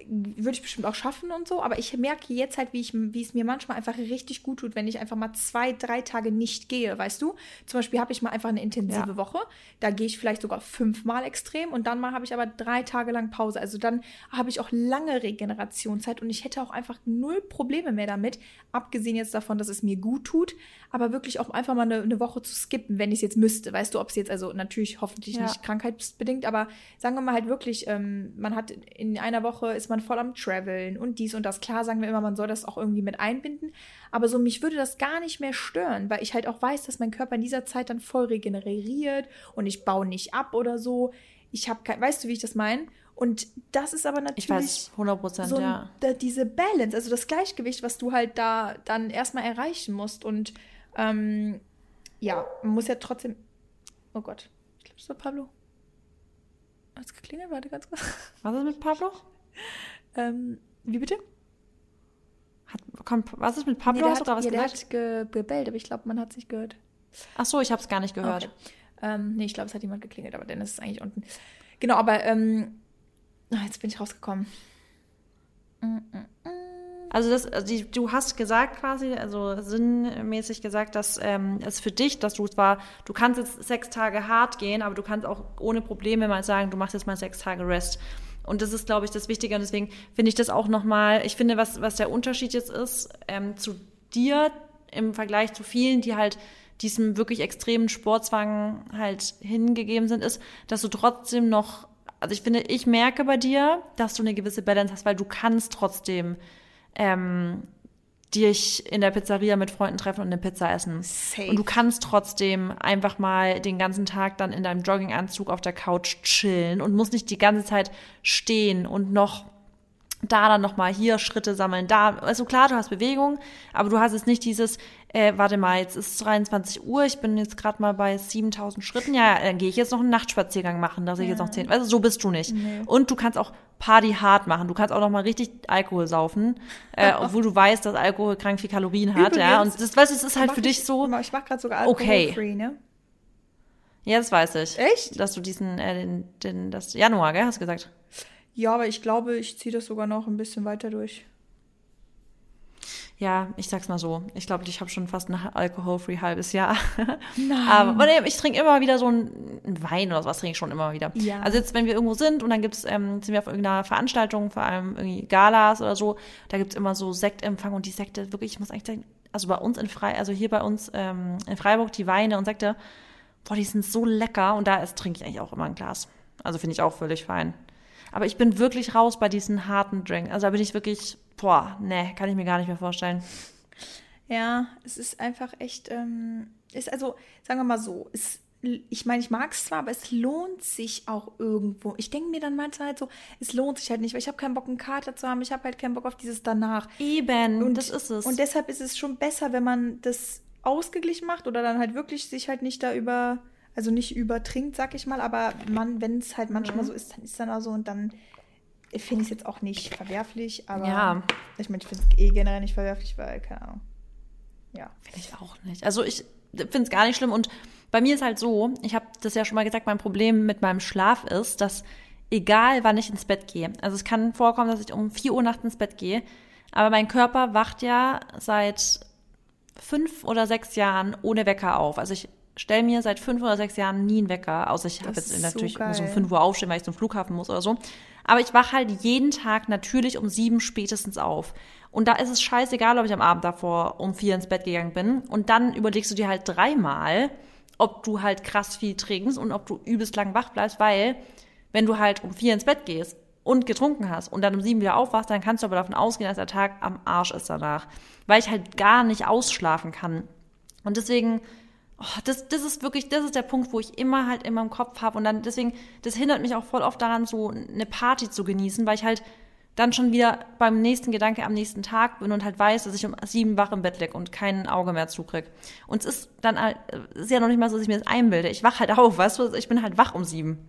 würde ich bestimmt auch schaffen und so, aber ich merke jetzt halt, wie, ich, wie es mir manchmal einfach richtig gut tut, wenn ich einfach mal zwei, drei Tage nicht gehe, weißt du? Zum Beispiel habe ich mal einfach eine intensive ja. Woche, da gehe ich vielleicht sogar fünfmal extrem und dann mal habe ich aber drei Tage lang Pause. Also dann habe ich auch lange Regenerationszeit und ich hätte auch einfach null Probleme mehr damit, abgesehen jetzt davon, dass es mir gut tut, aber wirklich auch einfach mal eine, eine Woche zu skippen, wenn ich es jetzt müsste. Weißt du, ob es jetzt, also natürlich hoffentlich ja. nicht krankheitsbedingt, aber sagen wir mal halt wirklich, ähm, man hat in einer Woche ist man voll am Traveln und dies und das. Klar sagen wir immer, man soll das auch irgendwie mit einbinden. Aber so, mich würde das gar nicht mehr stören, weil ich halt auch weiß, dass mein Körper in dieser Zeit dann voll regeneriert und ich baue nicht ab oder so. Ich habe kein, weißt du, wie ich das meine? Und das ist aber natürlich. Ich weiß, 100 Prozent, so ja. Da, diese Balance, also das Gleichgewicht, was du halt da dann erstmal erreichen musst. Und ähm, ja, man muss ja trotzdem. Oh Gott, ich glaube, es war Pablo. Hat es geklingelt? Warte ganz kurz. Was ist mit Pablo? [laughs] Ähm, wie bitte? Hat, kommt, was ist mit Pablo? Nee, hast du da was ja, gesagt? Der hat gebellt, aber ich glaube, man hat es nicht gehört. Ach so, ich habe es gar nicht gehört. Okay. Ähm, nee, ich glaube, es hat jemand geklingelt, aber Dennis ist eigentlich unten. Genau, aber ähm, ach, jetzt bin ich rausgekommen. Mm, mm, mm. Also, das, also die, du hast gesagt quasi, also sinnmäßig gesagt, dass ähm, es für dich, dass du zwar, du kannst jetzt sechs Tage hart gehen, aber du kannst auch ohne Probleme mal sagen, du machst jetzt mal sechs Tage Rest. Und das ist, glaube ich, das Wichtige. Und deswegen finde ich das auch nochmal, ich finde, was, was der Unterschied jetzt ist ähm, zu dir im Vergleich zu vielen, die halt diesem wirklich extremen Sportzwang halt hingegeben sind, ist, dass du trotzdem noch, also ich finde, ich merke bei dir, dass du eine gewisse Balance hast, weil du kannst trotzdem ähm, dich in der Pizzeria mit Freunden treffen und eine Pizza essen. Safe. Und du kannst trotzdem einfach mal den ganzen Tag dann in deinem Jogginganzug auf der Couch chillen und musst nicht die ganze Zeit stehen und noch da dann nochmal hier Schritte sammeln, da, also klar, du hast Bewegung, aber du hast jetzt nicht dieses, äh, warte mal, jetzt ist 23 Uhr, ich bin jetzt gerade mal bei 7000 Schritten, ja, dann gehe ich jetzt noch einen Nachtspaziergang machen, dass ich jetzt noch 10, also so bist du nicht. Nee. Und du kannst auch Party hart machen, du kannst auch nochmal richtig Alkohol saufen, äh, [laughs] obwohl du weißt, dass Alkohol krank viel Kalorien hat, Übrigens, ja, und das, weißt du, es ist halt für dich ich, so. Ich mach gerade sogar Alkohol okay. ne? Ja, das weiß ich. Echt? Dass du diesen, äh, den, den, das Januar, gell, hast du gesagt? Ja, aber ich glaube, ich ziehe das sogar noch ein bisschen weiter durch. Ja, ich sag's mal so. Ich glaube, ich habe schon fast ein alkoholfree halbes Jahr. [laughs] Nein. Aber nee, ich trinke immer wieder so einen Wein oder sowas trinke ich schon immer wieder. Ja. Also jetzt, wenn wir irgendwo sind und dann gibt's, ähm, sind wir auf irgendeiner Veranstaltung, vor allem irgendwie Galas oder so, da gibt's immer so Sektempfang und die Sekte, wirklich, ich muss eigentlich sagen, also bei uns in Freiburg, also hier bei uns ähm, in Freiburg, die Weine und Sekte, boah, die sind so lecker und da trinke ich eigentlich auch immer ein Glas. Also finde ich auch völlig fein. Aber ich bin wirklich raus bei diesen harten Drinks. Also da bin ich wirklich, boah, nee, kann ich mir gar nicht mehr vorstellen. Ja, es ist einfach echt, ähm, ist also, sagen wir mal so, es ich meine, ich mag es zwar, aber es lohnt sich auch irgendwo. Ich denke mir dann manchmal halt so, es lohnt sich halt nicht, weil ich habe keinen Bock, einen Kater zu haben. Ich habe halt keinen Bock auf dieses danach. Eben, Und das ist es. Und deshalb ist es schon besser, wenn man das ausgeglichen macht oder dann halt wirklich sich halt nicht da über, also nicht übertrinkt, sag ich mal, aber man, wenn es halt manchmal Mhm. so ist, dann ist dann auch so und dann finde ich es jetzt auch nicht verwerflich, aber Ja. ich meine, ich finde es eh generell nicht verwerflich, weil, keine Ahnung. Ja. Ich auch nicht. Also ich finde es gar nicht schlimm. Und bei mir ist halt so, ich habe das ja schon mal gesagt, mein Problem mit meinem Schlaf ist, dass egal wann ich ins Bett gehe, also es kann vorkommen, dass ich um 4 Uhr nachts ins Bett gehe, aber mein Körper wacht ja seit fünf oder sechs Jahren ohne Wecker auf. Also ich stelle mir seit fünf oder sechs Jahren nie einen Wecker, außer ich habe jetzt so natürlich muss um fünf Uhr aufstehen, weil ich zum Flughafen muss oder so. Aber ich wache halt jeden Tag natürlich um sieben spätestens auf. Und da ist es scheißegal, ob ich am Abend davor um vier ins Bett gegangen bin. Und dann überlegst du dir halt dreimal, ob du halt krass viel trinkst und ob du übelst lang wach bleibst, weil wenn du halt um vier ins Bett gehst und getrunken hast und dann um sieben wieder aufwachst, dann kannst du aber davon ausgehen, dass der Tag am Arsch ist danach. Weil ich halt gar nicht ausschlafen kann. Und deswegen, oh, das, das ist wirklich, das ist der Punkt, wo ich immer halt immer im Kopf habe. Und dann deswegen, das hindert mich auch voll oft daran, so eine Party zu genießen, weil ich halt dann schon wieder beim nächsten Gedanke am nächsten Tag bin und halt weiß, dass ich um sieben wach im Bett lieg und kein Auge mehr zukrieg. Und es ist dann halt, es ist ja noch nicht mal so, dass ich mir das einbilde. Ich wach halt auf, weißt du, ich bin halt wach um sieben.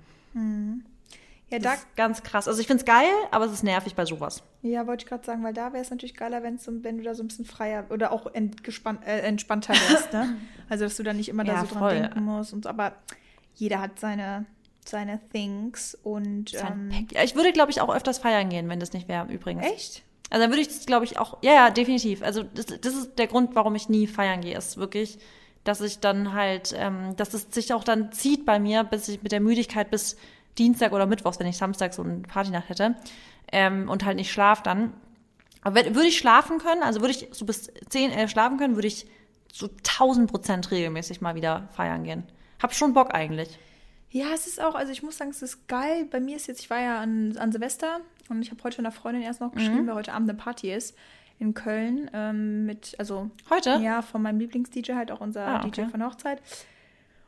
Ja, da, Das ist ganz krass. Also ich find's geil, aber es ist nervig bei sowas. ja wollte ich gerade sagen, weil da wäre es natürlich geiler, wenn's so, wenn du da so ein bisschen freier oder auch entgespannt, äh, entspannter wärst, ne? [laughs] Also, dass du da nicht immer da Ja, so dran voll. denken musst und so. Aber jeder hat seine, seine Things und. Sein Ähm, Ja, ich würde, glaube ich, auch öfters feiern gehen, wenn das nicht wäre, übrigens. echt? Also dann würde ich das, glaube ich, auch, ja, ja, definitiv. Also das, das ist der Grund, warum ich nie feiern gehe, ist wirklich, dass ich dann halt, ähm, dass es sich auch dann zieht bei mir, bis ich mit der Müdigkeit bis Dienstag oder Mittwochs, wenn ich Samstag so eine Partynacht hätte ähm, und halt nicht schlaf dann. Aber wenn, würde ich schlafen können, also würde ich so bis 10, 11 schlafen können, würde ich so 1000 Prozent regelmäßig mal wieder feiern gehen. Hab schon Bock eigentlich. Ja, es ist auch, also ich muss sagen, es ist geil. Bei mir ist jetzt, ich war ja an, an Silvester und ich habe heute einer Freundin erst noch geschrieben, weil heute Abend eine Party ist in Köln ähm, mit, also Heute? ja, von meinem Lieblings-DJ, halt auch unser Ah, DJ okay. von der Hochzeit.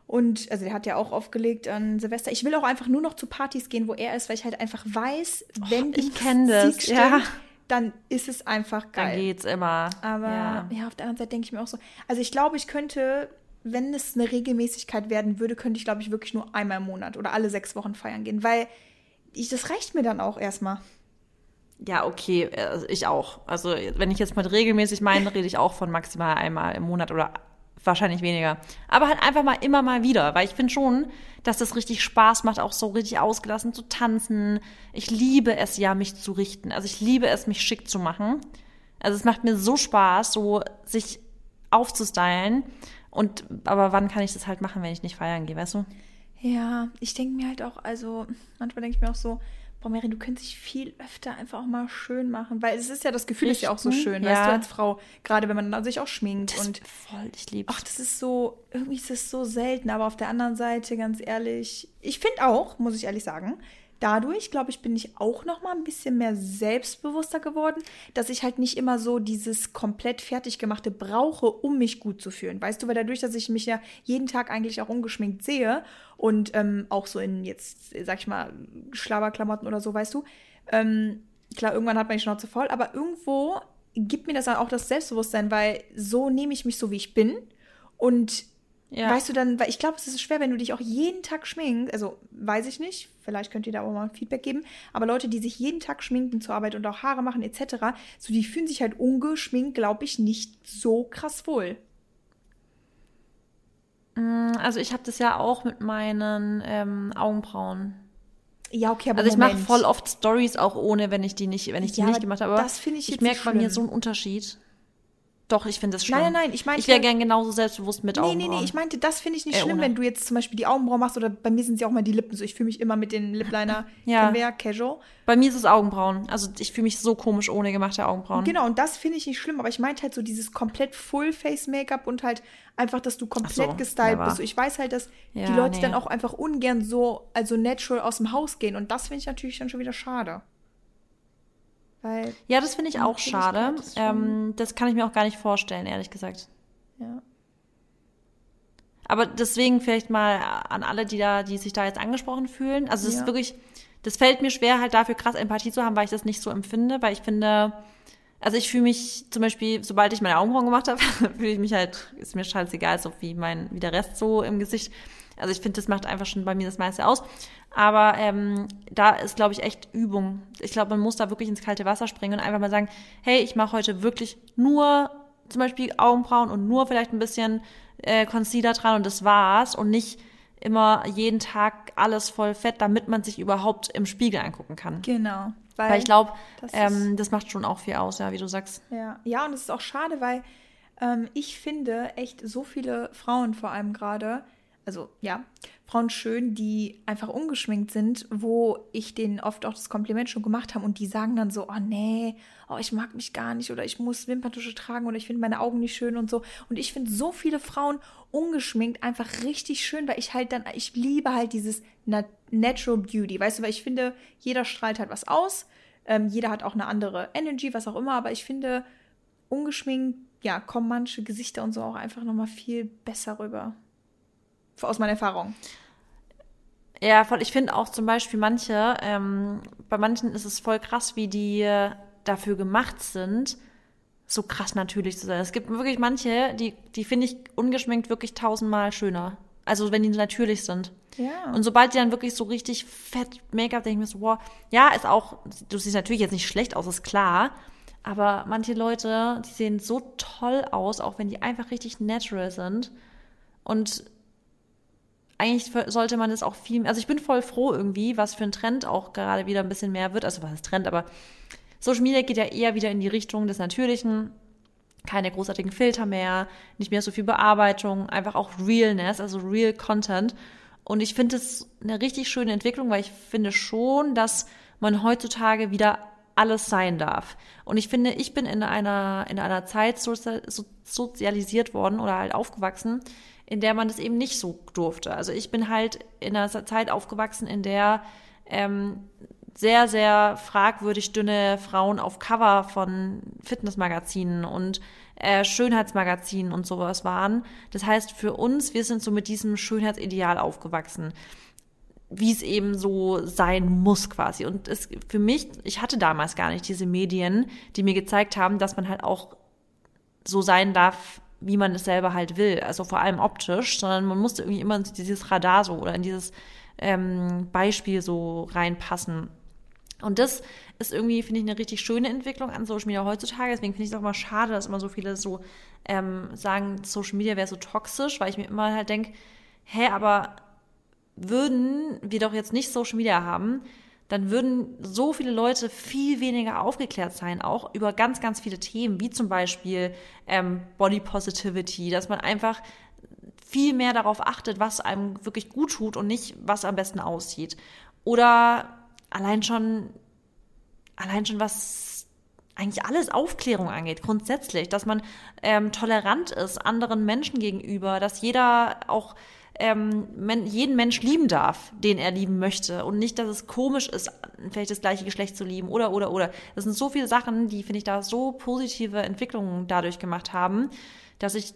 Und also der hat ja auch aufgelegt an Silvester. Ich will auch einfach nur noch zu Partys gehen, wo er ist, weil ich halt einfach weiß, wenn ich die kenn das, stimmt, ja. Dann ist es einfach Dann geil. geht's immer. Aber ja. ja. auf der anderen Seite denke ich mir auch so, also ich glaube, ich könnte, wenn es eine Regelmäßigkeit werden würde, könnte ich, glaube ich, wirklich nur einmal im Monat oder alle sechs Wochen feiern gehen, weil ich, das reicht mir dann auch erstmal. Ja, okay, also ich auch. Also wenn ich jetzt mit regelmäßig meine, rede ich auch von maximal einmal im Monat oder wahrscheinlich weniger. Aber halt einfach mal immer mal wieder, weil ich finde schon, dass das richtig Spaß macht, auch so richtig ausgelassen zu tanzen. Ich liebe es ja, mich zu richten. Also ich liebe es, mich schick zu machen. Also es macht mir so Spaß, so sich aufzustylen. Und aber wann kann ich das halt machen, wenn ich nicht feiern gehe, weißt du? Ja, ich denke mir halt auch, also manchmal denke ich mir auch so, boah, Mary, du könntest dich viel öfter einfach auch mal schön machen, weil es ist ja, das Gefühl ist ja auch so Richten, schön, ja. weißt du, als Frau, gerade wenn man sich auch schminkt und voll, ich liebe Ach, das ist so, irgendwie ist es so selten, aber auf der anderen Seite, ganz ehrlich, ich finde auch, muss ich ehrlich sagen, dadurch, glaube ich, bin ich auch noch mal ein bisschen mehr selbstbewusster geworden, dass ich halt nicht immer so dieses komplett fertig gemachte brauche, um mich gut zu fühlen. Weißt du, weil dadurch, dass ich mich ja jeden Tag eigentlich auch ungeschminkt sehe und ähm, auch so in jetzt, sag ich mal, Schlabberklamotten oder so, weißt du, ähm, klar, irgendwann hat man die Schnauze voll, aber irgendwo gibt mir das dann auch das Selbstbewusstsein, weil so nehme ich mich so, wie ich bin und Ja. Weißt du dann, weil ich glaube, es ist schwer, wenn du dich auch jeden Tag schminkst. Also, weiß ich nicht. Vielleicht könnt ihr da auch mal ein Feedback geben. Aber Leute, die sich jeden Tag schminken zur Arbeit und auch Haare machen, etc., so die fühlen sich halt ungeschminkt, glaube ich, nicht so krass wohl. Also ich habe das ja auch mit meinen ähm, Augenbrauen. Ja, okay, aber Also ich mache voll oft Stories auch ohne, wenn ich die nicht, wenn ich die Ja, nicht gemacht habe. Aber das finde ich ich jetzt merke nicht bei mir so einen Unterschied. Doch, ich finde das schlimm. Nein, nein, nein, ich meinte- Ich wäre gern genauso selbstbewusst mit Nee, nee, Augenbrauen. nee, ich meinte, das finde ich nicht Äh, schlimm, ohne. wenn du jetzt zum Beispiel die Augenbrauen machst oder bei mir sind sie auch mal die Lippen so. Ich fühle mich immer mit den Lipliner, [laughs] Ja. ja, casual. bei mir ist es Augenbrauen. Also ich fühle mich so komisch ohne gemachte Augenbrauen. Genau, und das finde ich nicht schlimm, aber ich meinte halt so dieses komplett Full-Face-Make-up und halt einfach, dass du komplett so, gestylt bist. So, Ich weiß halt, dass die Ja, Leute nee. dann auch einfach ungern so, also natural aus dem Haus gehen und das finde ich natürlich dann schon wieder schade. Weil, Ja, das finde ich auch schade. Ähm, das kann ich mir auch gar nicht vorstellen, ehrlich gesagt. ja. Aber deswegen vielleicht mal an alle, die da, die sich da jetzt angesprochen fühlen. Also es Ja. ist wirklich, das fällt mir schwer, halt dafür krass Empathie zu haben, weil ich das nicht so empfinde, weil ich finde, also ich fühle mich zum Beispiel, sobald ich meine Augenbrauen gemacht habe, [laughs] fühle ich mich halt, ist mir scheißegal, so wie mein, wie der Rest so im Gesicht. Also ich finde, das macht einfach schon bei mir das meiste aus. Aber ähm, da ist, glaube ich, echt Übung. Ich glaube, man muss da wirklich ins kalte Wasser springen und einfach mal sagen, hey, ich mache heute wirklich nur zum Beispiel Augenbrauen und nur vielleicht ein bisschen äh, Concealer dran und das war's und nicht immer jeden Tag alles voll fett, damit man sich überhaupt im Spiegel angucken kann. Genau. Weil ich glaube, das ähm, das macht schon auch viel aus, ja, wie du sagst. Ja, ja, und es ist auch schade, weil ähm, ich finde echt so viele Frauen vor allem gerade, also ja, Frauen schön, die einfach ungeschminkt sind, wo ich denen oft auch das Kompliment schon gemacht habe und die sagen dann so, oh nee, oh ich mag mich gar nicht oder ich muss Wimperntusche tragen oder ich finde meine Augen nicht schön und so. Und ich finde so viele Frauen ungeschminkt einfach richtig schön, weil ich halt dann, ich liebe halt dieses Nat Natural Beauty, weißt du, weil ich finde, jeder strahlt halt was aus, ähm, jeder hat auch eine andere Energy, was auch immer, aber ich finde, ungeschminkt, ja, kommen manche Gesichter und so auch einfach nochmal viel besser rüber. Aus meiner Erfahrung. Ja, voll. Ich finde auch zum Beispiel manche, ähm, bei manchen ist es voll krass, wie die dafür gemacht sind, so krass natürlich zu sein. Es gibt wirklich manche, die, die finde ich ungeschminkt wirklich tausendmal schöner. Also wenn die natürlich sind. Ja. Und sobald die dann wirklich so richtig fett Make-up, denke ich mir so, wow, ja, ist auch, du siehst natürlich jetzt nicht schlecht aus, ist klar. Aber manche Leute, die sehen so toll aus, auch wenn die einfach richtig natural sind. Und eigentlich sollte man das auch viel, also ich bin voll froh irgendwie, was für ein Trend auch gerade wieder ein bisschen mehr wird. Also was ist Trend, aber Social Media geht ja eher wieder in die Richtung des Natürlichen. Keine großartigen Filter mehr, nicht mehr so viel Bearbeitung, einfach auch Realness, also Real Content. Und ich finde es eine richtig schöne Entwicklung, weil ich finde schon, dass man heutzutage wieder alles sein darf. Und ich finde, ich bin in einer, in einer Zeit sozialisiert worden oder halt aufgewachsen, in der man das eben nicht so durfte. Also ich bin halt in einer Zeit aufgewachsen, in der ähm, sehr, sehr fragwürdig dünne Frauen auf Cover von Fitnessmagazinen und äh, Schönheitsmagazinen und sowas waren. Das heißt, für uns, wir sind so mit diesem Schönheitsideal aufgewachsen wie es eben so sein muss quasi. Und es für mich, ich hatte damals gar nicht diese Medien, die mir gezeigt haben, dass man halt auch so sein darf, wie man es selber halt will. Also vor allem optisch, sondern man musste irgendwie immer in dieses Radar so oder in dieses ähm, Beispiel so reinpassen. Und das ist irgendwie, finde ich, eine richtig schöne Entwicklung an Social Media heutzutage. Deswegen finde ich es auch mal schade, dass immer so viele so ähm, sagen, Social Media wäre so toxisch, weil ich mir immer halt denke, hä, aber würden wir doch jetzt nicht Social Media haben, dann würden so viele Leute viel weniger aufgeklärt sein, auch über ganz, ganz viele Themen, wie zum Beispiel ähm, Body Positivity, dass man einfach viel mehr darauf achtet, was einem wirklich gut tut und nicht, was am besten aussieht. Oder allein schon, allein schon was eigentlich alles Aufklärung angeht, grundsätzlich, dass man ähm, tolerant ist anderen Menschen gegenüber, dass jeder auch ähm, jeden Mensch lieben darf, den er lieben möchte und nicht, dass es komisch ist, vielleicht das gleiche Geschlecht zu lieben oder oder oder. Das sind so viele Sachen, die finde ich da so positive Entwicklungen dadurch gemacht haben, dass ich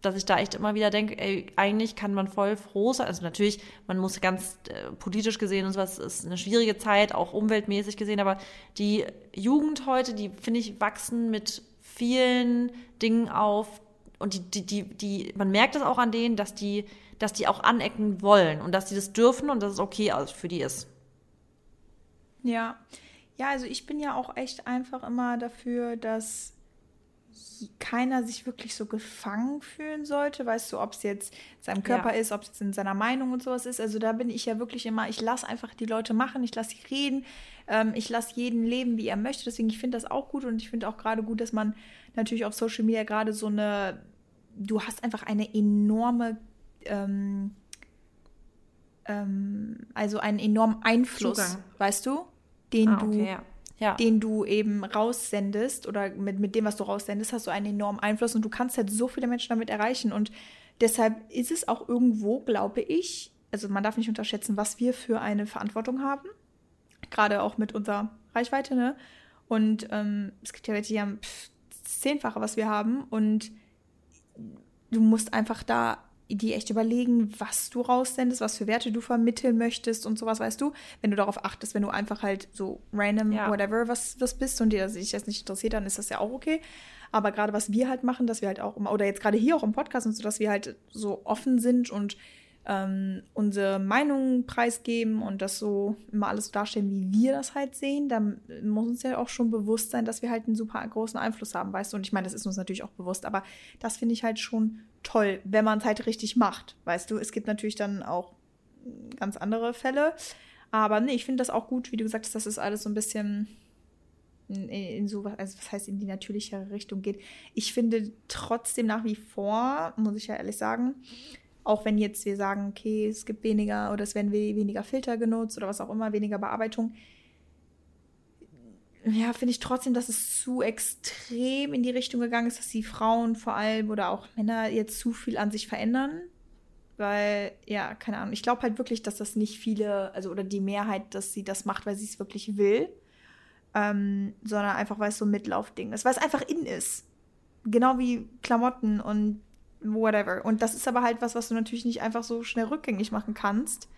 dass ich da echt immer wieder denke, ey, eigentlich kann man voll froh sein. Also natürlich, man muss ganz äh, politisch gesehen und sowas, ist eine schwierige Zeit, auch umweltmäßig gesehen, aber die Jugend heute, die finde ich wachsen mit vielen Dingen auf und die, die, die, die, man merkt es auch an denen, dass die dass die auch anecken wollen und dass die das dürfen und dass es okay für die ist. Ja. Ja, also ich bin ja auch echt einfach immer dafür, dass keiner sich wirklich so gefangen fühlen sollte, weißt du, ob es jetzt seinem Körper ja. ist, ob es in seiner Meinung und sowas ist. Also da bin ich ja wirklich immer, ich lasse einfach die Leute machen, ich lasse sie reden, ähm, ich lasse jeden leben, wie er möchte. Deswegen, ich finde das auch gut und ich finde auch gerade gut, dass man natürlich auf Social Media gerade so eine, du hast einfach eine enorme ähm, ähm, also einen enormen Einfluss, Zugang. weißt du, den ah, okay, du, ja. Ja. den du eben raussendest oder mit, mit dem, was du raussendest, hast du einen enormen Einfluss und du kannst halt so viele Menschen damit erreichen und deshalb ist es auch irgendwo, glaube ich, also man darf nicht unterschätzen, was wir für eine Verantwortung haben, gerade auch mit unserer Reichweite, ne? Und ähm, es gibt ja welche, die haben pff, zehnfache, was wir haben und du musst einfach da die echt überlegen, was du raussendest, was für Werte du vermitteln möchtest und sowas, weißt du? Wenn du darauf achtest, wenn du einfach halt so random, ja. whatever, was, was bist und dir sich das nicht interessiert, dann ist das ja auch okay. Aber gerade was wir halt machen, dass wir halt auch immer, oder jetzt gerade hier auch im Podcast und so, dass wir halt so offen sind und ähm, unsere Meinungen preisgeben und das so immer alles so darstellen, wie wir das halt sehen, dann muss uns ja auch schon bewusst sein, dass wir halt einen super großen Einfluss haben, weißt du? Und ich meine, das ist uns natürlich auch bewusst, aber das finde ich halt schon toll, wenn man es halt richtig macht, weißt du? Es gibt natürlich dann auch ganz andere Fälle, aber nee, ich finde das auch gut, wie du gesagt hast, dass es alles so ein bisschen in, in so, also was heißt in die natürlichere Richtung geht. Ich finde trotzdem nach wie vor, muss ich ja ehrlich sagen, auch wenn jetzt wir sagen, okay, es gibt weniger oder es werden weniger Filter genutzt oder was auch immer, weniger Bearbeitung. Ja, finde ich trotzdem, dass es zu extrem in die Richtung gegangen ist, dass die Frauen vor allem oder auch Männer jetzt zu viel an sich verändern. Weil, ja, keine Ahnung. Ich glaube halt wirklich, dass das nicht viele, also oder die Mehrheit, dass sie das macht, weil sie es wirklich will. Ähm, sondern einfach, weil es so ein Mitlaufding ist. Weil es einfach in ist. Genau wie Klamotten und whatever. Und das ist aber halt was, was du natürlich nicht einfach so schnell rückgängig machen kannst.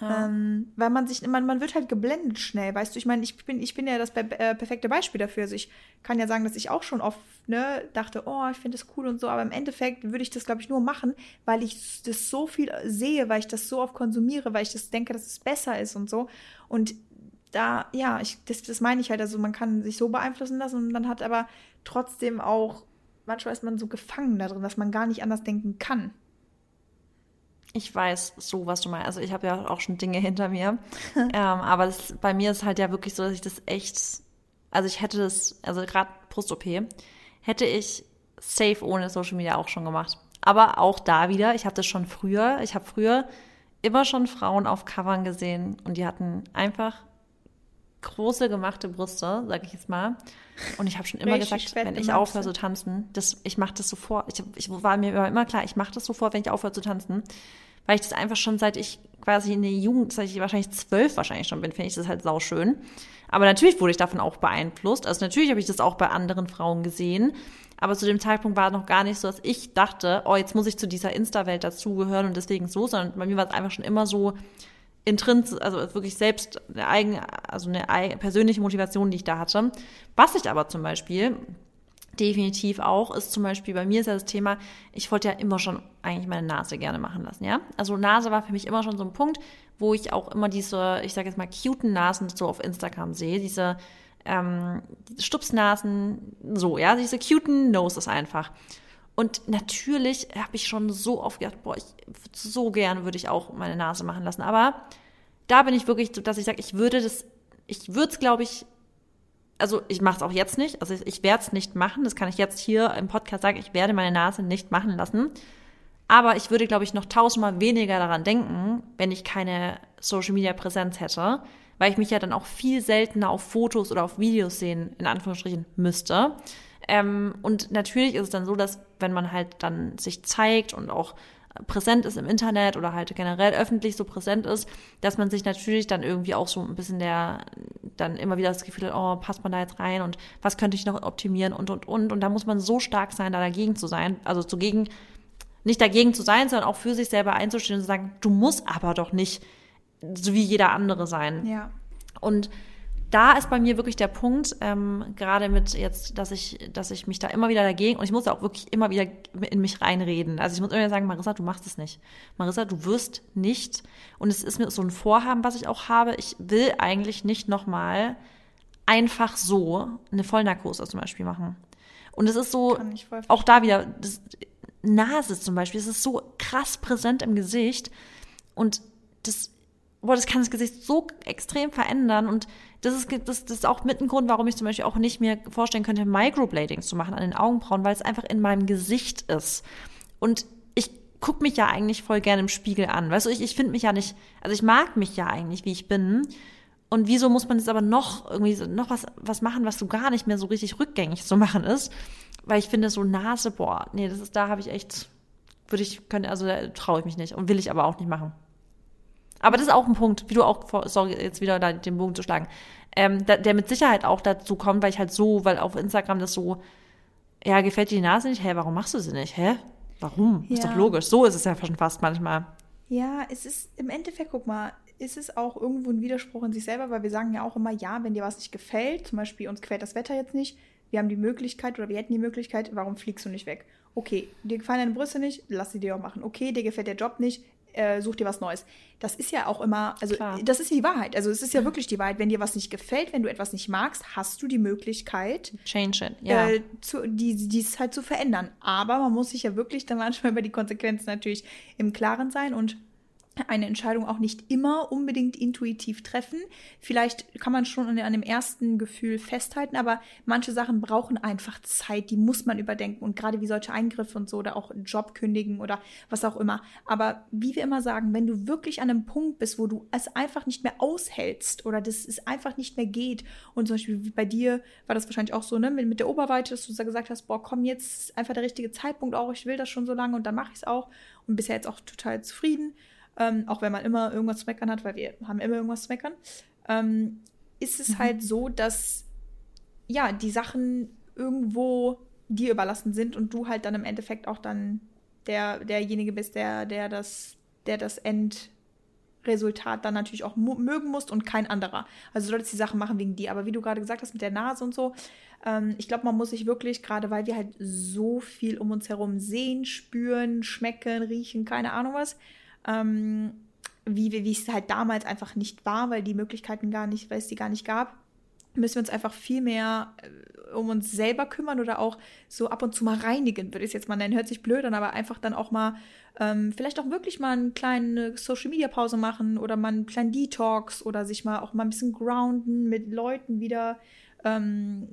Ja. Ähm, weil man sich, man, man wird halt geblendet schnell, weißt du? Ich meine, ich bin, ich bin ja das äh, perfekte Beispiel dafür. Also ich kann ja sagen, dass ich auch schon oft ne, dachte, oh, ich finde das cool und so, aber im Endeffekt würde ich das, glaube ich, nur machen, weil ich das so viel sehe, weil ich das so oft konsumiere, weil ich das denke, dass es besser ist und so. Und da, ja, ich, das, das meine ich halt, also man kann sich so beeinflussen lassen und man hat aber trotzdem auch manchmal ist man so gefangen da drin, dass man gar nicht anders denken kann. Ich weiß so, was du meinst. Also ich habe ja auch schon Dinge hinter mir. [laughs] ähm, aber das, bei mir ist halt ja wirklich so, dass ich das echt, also ich hätte das, also gerade Brust-OP, hätte ich safe ohne Social Media auch schon gemacht. Aber auch da wieder, ich habe das schon früher, ich habe früher immer schon Frauen auf Covern gesehen und die hatten einfach große gemachte Brüste, sag ich jetzt mal. Und ich habe schon immer gesagt, wenn ich aufhöre zu tanzen, das, ich mache das sofort. Ich, ich war mir immer klar, ich mache das sofort, wenn ich aufhöre zu tanzen. Weil ich das einfach schon seit ich quasi in der Jugend, seit ich wahrscheinlich zwölf wahrscheinlich schon bin, finde ich das halt sauschön. Aber natürlich wurde ich davon auch beeinflusst. Also natürlich habe ich das auch bei anderen Frauen gesehen. Aber zu dem Zeitpunkt war es noch gar nicht so, dass ich dachte, oh, jetzt muss ich zu dieser Insta-Welt dazugehören und deswegen so, sondern bei mir war es einfach schon immer so, intrins, also wirklich selbst eine eigene, also eine persönliche Motivation, die ich da hatte. Was ich aber zum Beispiel definitiv auch ist zum Beispiel bei mir ist ja das Thema, ich wollte ja immer schon eigentlich meine Nase gerne machen lassen, ja. Also Nase war für mich immer schon so ein Punkt, wo ich auch immer diese, ich sage jetzt mal, cuten Nasen so auf Instagram sehe, diese ähm, Stupsnasen, so, ja, diese cuten Noses einfach. Und natürlich habe ich schon so oft gedacht, boah, ich so gerne würde ich auch meine Nase machen lassen. Aber da bin ich wirklich, dass ich sage, ich würde das, ich würde es, glaube ich, also ich mache es auch jetzt nicht, also ich, ich werde es nicht machen, das kann ich jetzt hier im Podcast sagen, ich werde meine Nase nicht machen lassen. Aber ich würde, glaube ich, noch tausendmal weniger daran denken, wenn ich keine Social-Media-Präsenz hätte, weil ich mich ja dann auch viel seltener auf Fotos oder auf Videos sehen, in Anführungsstrichen, müsste. Ähm, und natürlich ist es dann so, dass wenn man halt dann sich zeigt und auch präsent ist im Internet oder halt generell öffentlich so präsent ist, dass man sich natürlich dann irgendwie auch so ein bisschen der, dann immer wieder das Gefühl hat, oh, passt man da jetzt rein und was könnte ich noch optimieren und, und, und. Und da muss man so stark sein, da dagegen zu sein, also zugegen, nicht dagegen zu sein, sondern auch für sich selber einzustehen und zu sagen, du musst aber doch nicht so wie jeder andere sein. Ja. Und da ist bei mir wirklich der Punkt, ähm, gerade mit jetzt, dass ich, dass ich mich da immer wieder dagegen und ich muss auch wirklich immer wieder in mich reinreden. Also ich muss immer wieder sagen, Marissa, du machst es nicht. Marissa, du wirst nicht. Und es ist mir so ein Vorhaben, was ich auch habe. Ich will eigentlich nicht nochmal einfach so eine Vollnarkose zum Beispiel machen. Und es ist so, auch da wieder, das, Nase zum Beispiel, es ist so krass präsent im Gesicht und das boah, das kann das Gesicht so extrem verändern und das ist, das, das ist auch mit ein Grund, warum ich zum Beispiel auch nicht mir vorstellen könnte, Microbladings zu machen an den Augenbrauen, weil es einfach in meinem Gesicht ist. Und ich gucke mich ja eigentlich voll gerne im Spiegel an. Weißt du, ich, ich finde mich ja nicht, also ich mag mich ja eigentlich, wie ich bin. Und wieso muss man jetzt aber noch irgendwie noch was, was machen, was so gar nicht mehr so richtig rückgängig zu machen ist? Weil ich finde, so Nase, boah, nee, das ist, da habe ich echt, würde ich, könnte, also traue ich mich nicht und will ich aber auch nicht machen. Aber das ist auch ein Punkt, wie du auch, sorry, jetzt wieder da den Bogen zu schlagen, ähm, da, der mit Sicherheit auch dazu kommt, weil ich halt so, weil auf Instagram das so, ja, gefällt dir die Nase nicht? Hä, warum machst du sie nicht? Hä? Warum? Ja. Ist doch logisch. So ist es ja schon fast manchmal. Ja, es ist im Endeffekt, guck mal, ist es auch irgendwo ein Widerspruch in sich selber, weil wir sagen ja auch immer, ja, wenn dir was nicht gefällt, zum Beispiel uns quält das Wetter jetzt nicht, wir haben die Möglichkeit oder wir hätten die Möglichkeit, warum fliegst du nicht weg? Okay, dir gefallen deine Brüste nicht, lass sie dir auch machen. Okay, dir gefällt der Job nicht, äh, such dir was Neues. Das ist ja auch immer, also Klar. das ist die Wahrheit. Also es ist ja wirklich die Wahrheit. Wenn dir was nicht gefällt, wenn du etwas nicht magst, hast du die Möglichkeit, change it, ja. Äh, zu, die, dies halt zu verändern. Aber man muss sich ja wirklich dann manchmal über die Konsequenzen natürlich im Klaren sein und eine Entscheidung auch nicht immer unbedingt intuitiv treffen. Vielleicht kann man schon an dem ersten Gefühl festhalten, aber manche Sachen brauchen einfach Zeit, die muss man überdenken und gerade wie solche Eingriffe und so oder auch Job kündigen oder was auch immer. Aber wie wir immer sagen, wenn du wirklich an einem Punkt bist, wo du es einfach nicht mehr aushältst oder das es einfach nicht mehr geht und zum Beispiel bei dir war das wahrscheinlich auch so, ne, mit, der Oberweite, dass du gesagt hast, boah, komm, jetzt ist einfach der richtige Zeitpunkt auch, ich will das schon so lange und dann mache ich es auch und bisher jetzt auch total zufrieden ähm, auch wenn man immer irgendwas zu meckern hat, weil wir haben immer irgendwas zu meckern, ähm, ist es mhm. halt so, dass ja, die Sachen irgendwo dir überlassen sind und du halt dann im Endeffekt auch dann der, derjenige bist, der, der das, der das Endresultat dann natürlich auch mögen muss und kein anderer. Also du solltest die Sachen machen wegen dir. Aber wie du gerade gesagt hast mit der Nase und so, ähm, ich glaube, man muss sich wirklich, gerade weil wir halt so viel um uns herum sehen, spüren, schmecken, riechen, keine Ahnung was, ähm, wie, wie es halt damals einfach nicht war, weil die Möglichkeiten gar nicht, weil es die gar nicht gab, müssen wir uns einfach viel mehr äh, um uns selber kümmern oder auch so ab und zu mal reinigen, würde ich es jetzt mal nennen. Hört sich blöd an, aber einfach dann auch mal, ähm, vielleicht auch wirklich mal eine kleine Social Media Pause machen oder mal einen kleinen Detox oder sich mal auch mal ein bisschen grounden mit Leuten wieder, ähm,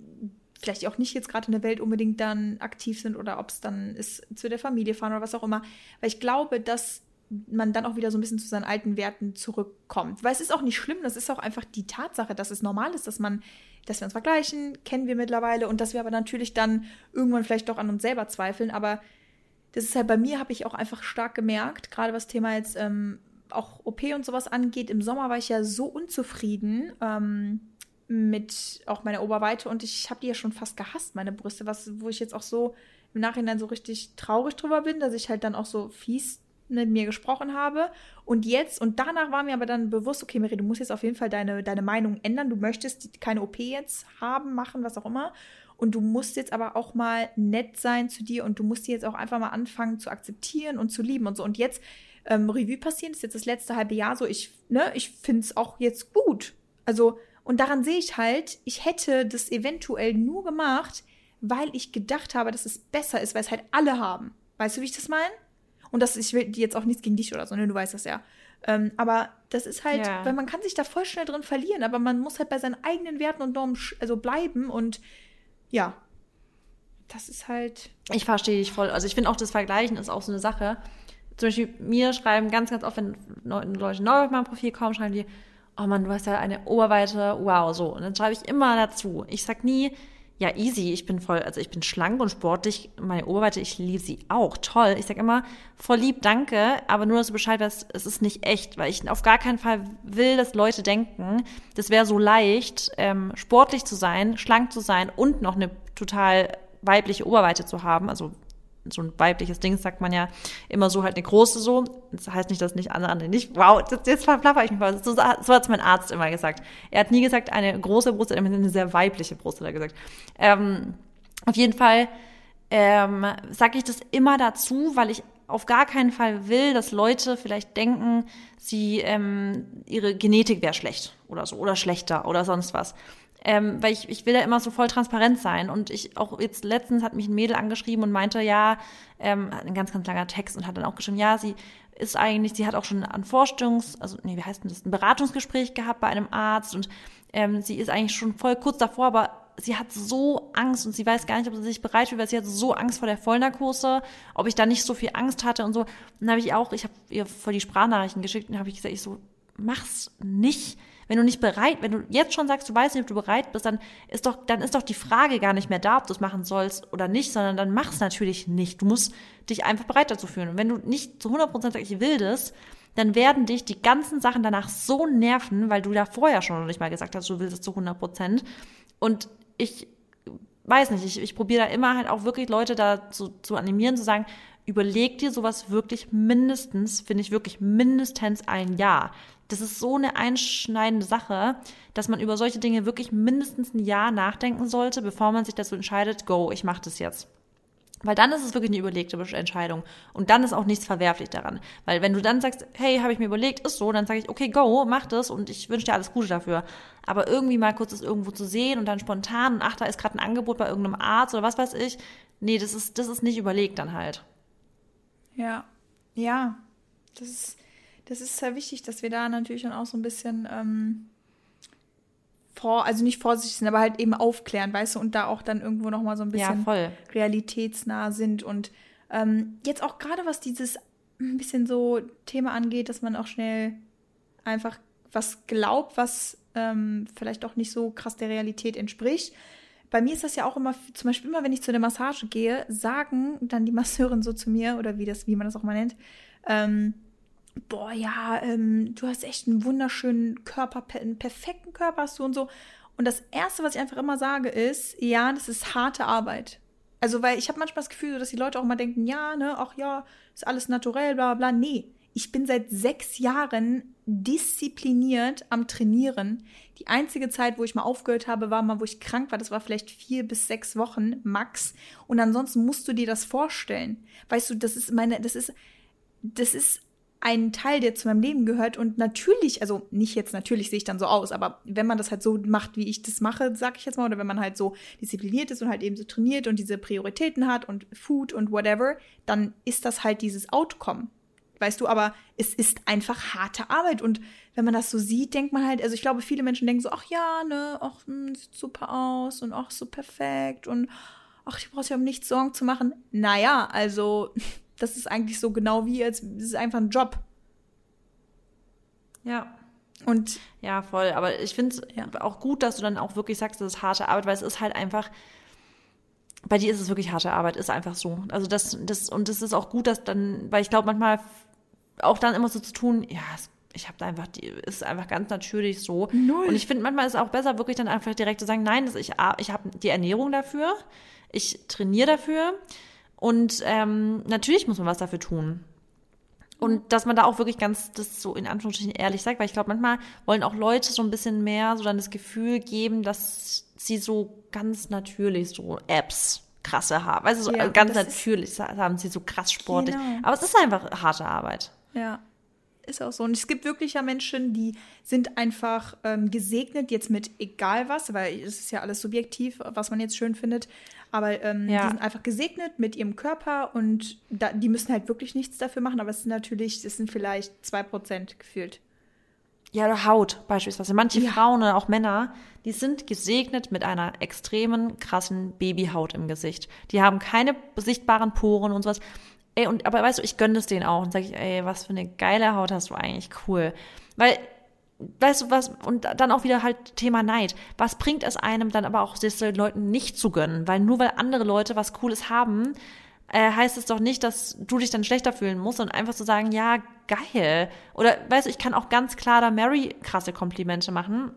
vielleicht auch nicht jetzt gerade in der Welt unbedingt dann aktiv sind oder ob es dann ist zu der Familie fahren oder was auch immer. Weil ich glaube, dass man dann auch wieder so ein bisschen zu seinen alten Werten zurückkommt. Weil es ist auch nicht schlimm, das ist auch einfach die Tatsache, dass es normal ist, dass man, dass wir uns vergleichen, kennen wir mittlerweile und dass wir aber natürlich dann irgendwann vielleicht doch an uns selber zweifeln. Aber das ist halt bei mir, habe ich auch einfach stark gemerkt, gerade was Thema jetzt ähm, auch OP und sowas angeht. Im Sommer war ich ja so unzufrieden ähm, mit auch meiner Oberweite und ich habe die ja schon fast gehasst, meine Brüste, was, wo ich jetzt auch so im Nachhinein so richtig traurig drüber bin, dass ich halt dann auch so fies mit mir gesprochen habe. Und jetzt, und danach war mir aber dann bewusst, okay, Mary, du musst jetzt auf jeden Fall deine, deine Meinung ändern. Du möchtest keine OP jetzt haben, machen, was auch immer. Und du musst jetzt aber auch mal nett sein zu dir und du musst die jetzt auch einfach mal anfangen zu akzeptieren und zu lieben und so. Und jetzt ähm, Revue passieren, ist jetzt das letzte halbe Jahr so, ich, ne, ich finde es auch jetzt gut. Also, und daran sehe ich halt, ich hätte das eventuell nur gemacht, weil ich gedacht habe, dass es besser ist, weil es halt alle haben. Weißt du, wie ich das meine? Und das, ich will jetzt auch nichts gegen dich oder so, ne? Du weißt das ja. Ähm, aber das ist halt, ja. weil man kann sich da voll schnell drin verlieren, aber man muss halt bei seinen eigenen Werten und Normen also bleiben und ja, das ist halt. Ich verstehe dich voll. Also ich finde auch das Vergleichen ist auch so eine Sache. Zum Beispiel mir schreiben ganz, ganz oft, wenn Leute neu auf mein Profil kommen, schreiben die, oh Mann, du hast ja eine Oberweite, wow, so. Und dann schreibe ich immer dazu. Ich sag nie, ja, easy, ich bin voll, also ich bin schlank und sportlich, meine Oberweite, ich liebe sie auch, toll. Ich sag immer, voll lieb, danke, aber nur, dass du Bescheid weißt, es ist nicht echt, weil ich auf gar keinen Fall will, dass Leute denken, das wäre so leicht, ähm, sportlich zu sein, schlank zu sein und noch eine total weibliche Oberweite zu haben, also so ein weibliches Ding, sagt man ja immer so halt eine große so. Das heißt nicht, dass nicht andere nicht. Wow, das, jetzt verplapper ich mich mal. So, so hat es mein Arzt immer gesagt. Er hat nie gesagt, eine große Brust, er hat eine sehr weibliche Brust, hat er gesagt. Ähm, auf jeden Fall ähm, sage ich das immer dazu, weil ich auf gar keinen Fall will, dass Leute vielleicht denken, sie ähm, ihre Genetik wäre schlecht oder so oder schlechter oder sonst was ähm, weil ich, ich will ja immer so voll transparent sein. Und ich auch jetzt letztens hat mich ein Mädel angeschrieben und meinte, ja, ähm, ein ganz, ganz langer Text und hat dann auch geschrieben, ja, sie ist eigentlich, sie hat auch schon ein Vorstungs, also nee, wie heißt denn das, ein Beratungsgespräch gehabt bei einem Arzt und ähm, sie ist eigentlich schon voll kurz davor, aber sie hat so Angst und sie weiß gar nicht, ob sie sich bereit fühlt, weil sie hat so Angst vor der Vollnarkose, ob ich da nicht so viel Angst hatte und so. Und dann habe ich auch, ich habe ihr vor die Sprachnachrichten geschickt und habe ich gesagt, ich so, mach's nicht wenn du nicht bereit, wenn du jetzt schon sagst, du weißt nicht, ob du bereit bist, dann ist doch, dann ist doch die Frage gar nicht mehr da, ob du es machen sollst oder nicht, sondern dann mach es natürlich nicht. Du musst dich einfach bereit dazu fühlen. Und wenn du nicht zu 100% sagst, ich will das, dann werden dich die ganzen Sachen danach so nerven, weil du da vorher schon noch nicht mal gesagt hast, du willst es zu 100%. Und ich weiß nicht, ich, ich probiere da immer halt auch wirklich Leute da zu, zu animieren, zu sagen, überleg dir sowas wirklich mindestens, finde ich wirklich mindestens ein Jahr. Das ist so eine einschneidende Sache, dass man über solche Dinge wirklich mindestens ein Jahr nachdenken sollte, bevor man sich dazu entscheidet, go, ich mache das jetzt. Weil dann ist es wirklich eine überlegte Entscheidung. Und dann ist auch nichts verwerflich daran. Weil wenn du dann sagst, hey, habe ich mir überlegt, ist so, dann sage ich, okay, go, mach das und ich wünsche dir alles Gute dafür. Aber irgendwie mal kurz das irgendwo zu sehen und dann spontan ach, da ist gerade ein Angebot bei irgendeinem Arzt oder was weiß ich. Nee, das ist, das ist nicht überlegt dann halt. Ja, ja. Das ist, das ist sehr wichtig, dass wir da natürlich dann auch so ein bisschen ähm, vor, also nicht vorsichtig sind, aber halt eben aufklären, weißt du, und da auch dann irgendwo nochmal so ein bisschen ja, realitätsnah sind. Und ähm, jetzt auch gerade was dieses ein bisschen so Thema angeht, dass man auch schnell einfach was glaubt, was ähm, vielleicht auch nicht so krass der Realität entspricht. Bei mir ist das ja auch immer, zum Beispiel immer, wenn ich zu der Massage gehe, sagen dann die Masseurin so zu mir, oder wie das, wie man das auch mal nennt, ähm, boah, ja, ähm, du hast echt einen wunderschönen Körper, einen perfekten Körper hast du und so. Und das Erste, was ich einfach immer sage, ist, ja, das ist harte Arbeit. Also, weil ich habe manchmal das Gefühl, dass die Leute auch mal denken, ja, ne, ach ja, ist alles naturell, bla bla. Nee, ich bin seit sechs Jahren diszipliniert am Trainieren. Die einzige Zeit, wo ich mal aufgehört habe, war mal, wo ich krank war. Das war vielleicht vier bis sechs Wochen max. Und ansonsten musst du dir das vorstellen. Weißt du, das ist meine, das ist, das ist ein Teil, der zu meinem Leben gehört. Und natürlich, also nicht jetzt natürlich sehe ich dann so aus, aber wenn man das halt so macht, wie ich das mache, sag ich jetzt mal, oder wenn man halt so diszipliniert ist und halt eben so trainiert und diese Prioritäten hat und Food und whatever, dann ist das halt dieses Outcome. Weißt du, aber es ist einfach harte Arbeit. Und wenn man das so sieht, denkt man halt, also ich glaube, viele Menschen denken so, ach ja, ne, ach, hm, sieht super aus und ach, so perfekt und ach, ich brauche ja um nichts Sorgen zu machen. Naja, also das ist eigentlich so genau wie, als es ist einfach ein Job. Ja. Und ja, voll. Aber ich finde es ja. auch gut, dass du dann auch wirklich sagst, das ist harte Arbeit, weil es ist halt einfach, bei dir ist es wirklich harte Arbeit, ist einfach so. Also das, das, und das ist auch gut, dass dann, weil ich glaube, manchmal auch dann immer so zu tun, ja, ich habe da einfach, die ist einfach ganz natürlich so. Null. Und ich finde, manchmal ist es auch besser, wirklich dann einfach direkt zu sagen, nein, ich, ich habe die Ernährung dafür, ich trainiere dafür und ähm, natürlich muss man was dafür tun. Und dass man da auch wirklich ganz das so in Anführungsstrichen ehrlich sagt, weil ich glaube, manchmal wollen auch Leute so ein bisschen mehr so dann das Gefühl geben, dass sie so ganz natürlich so Apps krasse haben. Du, so ja, ganz natürlich haben sie so krass sportlich. Genau. Aber es ist einfach harte Arbeit. Ja. Ist auch so. Und es gibt wirklich ja Menschen, die sind einfach ähm, gesegnet, jetzt mit egal was, weil es ist ja alles subjektiv, was man jetzt schön findet. Aber ähm, ja. die sind einfach gesegnet mit ihrem Körper und da, die müssen halt wirklich nichts dafür machen. Aber es sind natürlich, es sind vielleicht zwei Prozent gefühlt. Ja, oder Haut beispielsweise. Manche ja. Frauen oder auch Männer, die sind gesegnet mit einer extremen, krassen Babyhaut im Gesicht. Die haben keine sichtbaren Poren und sowas. Ey, und aber weißt du, ich gönne es denen auch und sage ich, ey, was für eine geile Haut hast du eigentlich, cool. Weil, weißt du was, und dann auch wieder halt Thema Neid. Was bringt es einem dann aber auch, das den Leuten nicht zu gönnen? Weil nur weil andere Leute was Cooles haben, äh, heißt es doch nicht, dass du dich dann schlechter fühlen musst und einfach zu so sagen, ja, geil. Oder weißt du, ich kann auch ganz klar da Mary krasse Komplimente machen.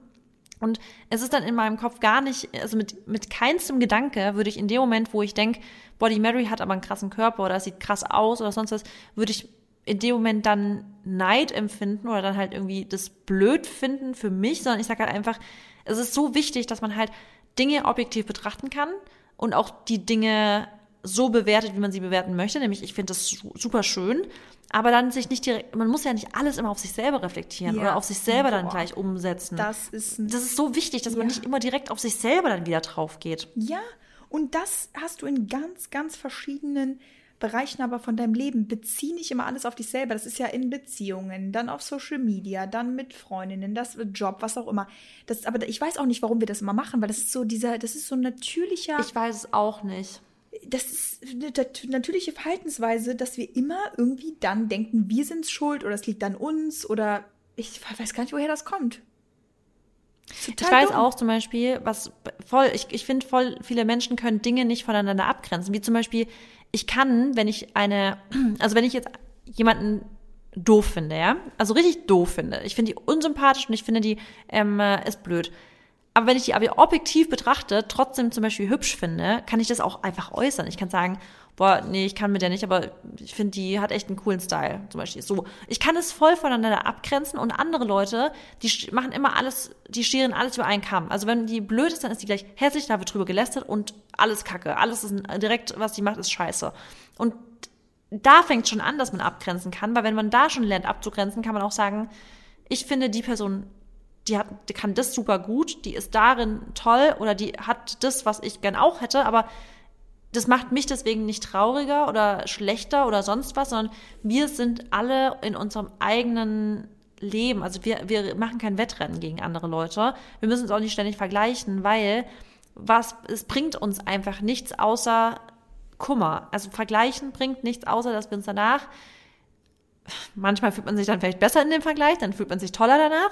Und es ist dann in meinem Kopf gar nicht, also mit, mit keinstem Gedanke würde ich in dem Moment, wo ich denke, Body Mary hat aber einen krassen Körper oder sieht krass aus oder sonst was, würde ich in dem Moment dann Neid empfinden oder dann halt irgendwie das blöd finden für mich, sondern ich sage halt einfach, es ist so wichtig, dass man halt Dinge objektiv betrachten kann und auch die Dinge so bewertet, wie man sie bewerten möchte. Nämlich, ich finde das super schön, aber dann sich nicht direkt, man muss ja nicht alles immer auf sich selber reflektieren ja. oder auf sich selber Boah. dann gleich umsetzen. Das ist, das ist so wichtig, dass ja. man nicht immer direkt auf sich selber dann wieder drauf geht. Ja, und das hast du in ganz, ganz verschiedenen Bereichen aber von deinem Leben. Bezieh nicht immer alles auf dich selber. Das ist ja in Beziehungen, dann auf Social Media, dann mit Freundinnen, das Job, was auch immer. Das, aber ich weiß auch nicht, warum wir das immer machen, weil das ist so dieser, das ist so ein natürlicher. Ich weiß es auch nicht das ist eine natürliche Verhaltensweise, dass wir immer irgendwie dann denken, wir sind schuld oder es liegt an uns oder ich weiß gar nicht, woher das kommt. ich weiß dumm. auch zum Beispiel, was voll, ich, ich finde voll, viele Menschen können Dinge nicht voneinander abgrenzen. Wie zum Beispiel, ich kann, wenn ich eine, [clears throat] also wenn ich jetzt jemanden doof finde, ja, also richtig doof finde, ich finde die unsympathisch und ich finde die ähm, ist blöd aber wenn ich die aber objektiv betrachte, trotzdem zum Beispiel hübsch finde, kann ich das auch einfach äußern. Ich kann sagen, boah, nee, ich kann mit der nicht, aber ich finde, die hat echt einen coolen Style. Zum Beispiel so. Ich kann es voll voneinander abgrenzen und andere Leute, die machen immer alles, die scheren alles über einen Kamm. Also wenn die blöd ist, dann ist die gleich hässlich, da wird drüber gelästert und alles kacke. Alles ist direkt, was die macht, ist scheiße. Und da fängt schon an, dass man abgrenzen kann, weil wenn man da schon lernt abzugrenzen, kann man auch sagen, ich finde die Person die, hat, die kann das super gut, die ist darin toll oder die hat das, was ich gern auch hätte, aber das macht mich deswegen nicht trauriger oder schlechter oder sonst was, sondern wir sind alle in unserem eigenen Leben. Also wir, wir machen kein Wettrennen gegen andere Leute. Wir müssen uns auch nicht ständig vergleichen, weil was, es bringt uns einfach nichts außer Kummer. Also vergleichen bringt nichts außer, dass wir uns danach manchmal fühlt man sich dann vielleicht besser in dem Vergleich, dann fühlt man sich toller danach.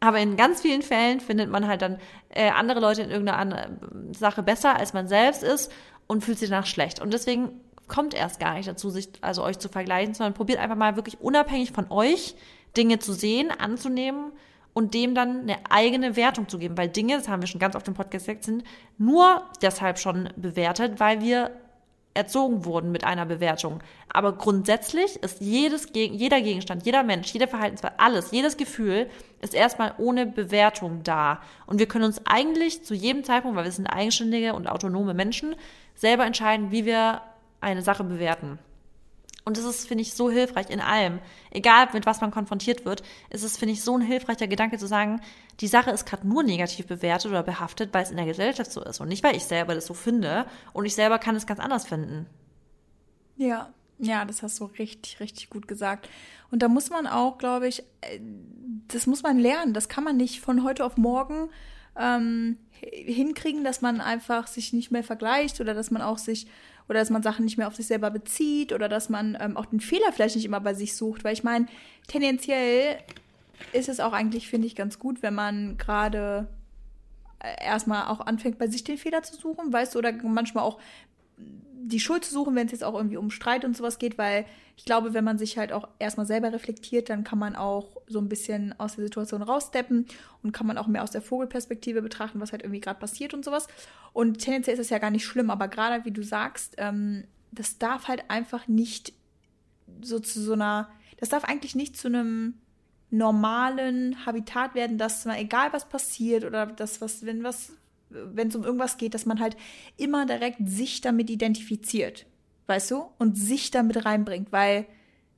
Aber in ganz vielen Fällen findet man halt dann äh, andere Leute in irgendeiner Sache besser, als man selbst ist und fühlt sich danach schlecht. Und deswegen kommt erst gar nicht dazu, sich also euch zu vergleichen, sondern probiert einfach mal wirklich unabhängig von euch Dinge zu sehen, anzunehmen und dem dann eine eigene Wertung zu geben, weil Dinge, das haben wir schon ganz oft im Podcast gesagt, sind nur deshalb schon bewertet, weil wir erzogen wurden mit einer Bewertung. Aber grundsätzlich ist jedes, jeder Gegenstand, jeder Mensch, jeder Verhaltensweise, alles, jedes Gefühl ist erstmal ohne Bewertung da. Und wir können uns eigentlich zu jedem Zeitpunkt, weil wir sind eigenständige und autonome Menschen, selber entscheiden, wie wir eine Sache bewerten. Und das ist, finde ich, so hilfreich in allem. Egal, mit was man konfrontiert wird, ist es, finde ich, so ein hilfreicher Gedanke zu sagen, die Sache ist gerade nur negativ bewertet oder behaftet, weil es in der Gesellschaft so ist und nicht, weil ich selber das so finde und ich selber kann es ganz anders finden. Ja, ja, das hast du richtig, richtig gut gesagt. Und da muss man auch, glaube ich, äh, das muss man lernen. Das kann man nicht von heute auf morgen ähm, hinkriegen, dass man einfach sich nicht mehr vergleicht oder dass man auch sich oder dass man Sachen nicht mehr auf sich selber bezieht oder dass man ähm, auch den Fehler vielleicht nicht immer bei sich sucht. Weil ich meine, tendenziell ist es auch eigentlich, finde ich, ganz gut, wenn man gerade äh, erstmal auch anfängt, bei sich den Fehler zu suchen, weißt du, oder manchmal auch die Schuld zu suchen, wenn es jetzt auch irgendwie um Streit und sowas geht, weil ich glaube, wenn man sich halt auch erstmal selber reflektiert, dann kann man auch so ein bisschen aus der Situation raussteppen und kann man auch mehr aus der Vogelperspektive betrachten, was halt irgendwie gerade passiert und sowas. Und tendenziell ist es ja gar nicht schlimm, aber gerade wie du sagst, ähm, das darf halt einfach nicht so zu so einer, das darf eigentlich nicht zu einem normalen Habitat werden, dass man, egal was passiert oder das, was, wenn was wenn es um irgendwas geht, dass man halt immer direkt sich damit identifiziert, weißt du, und sich damit reinbringt, weil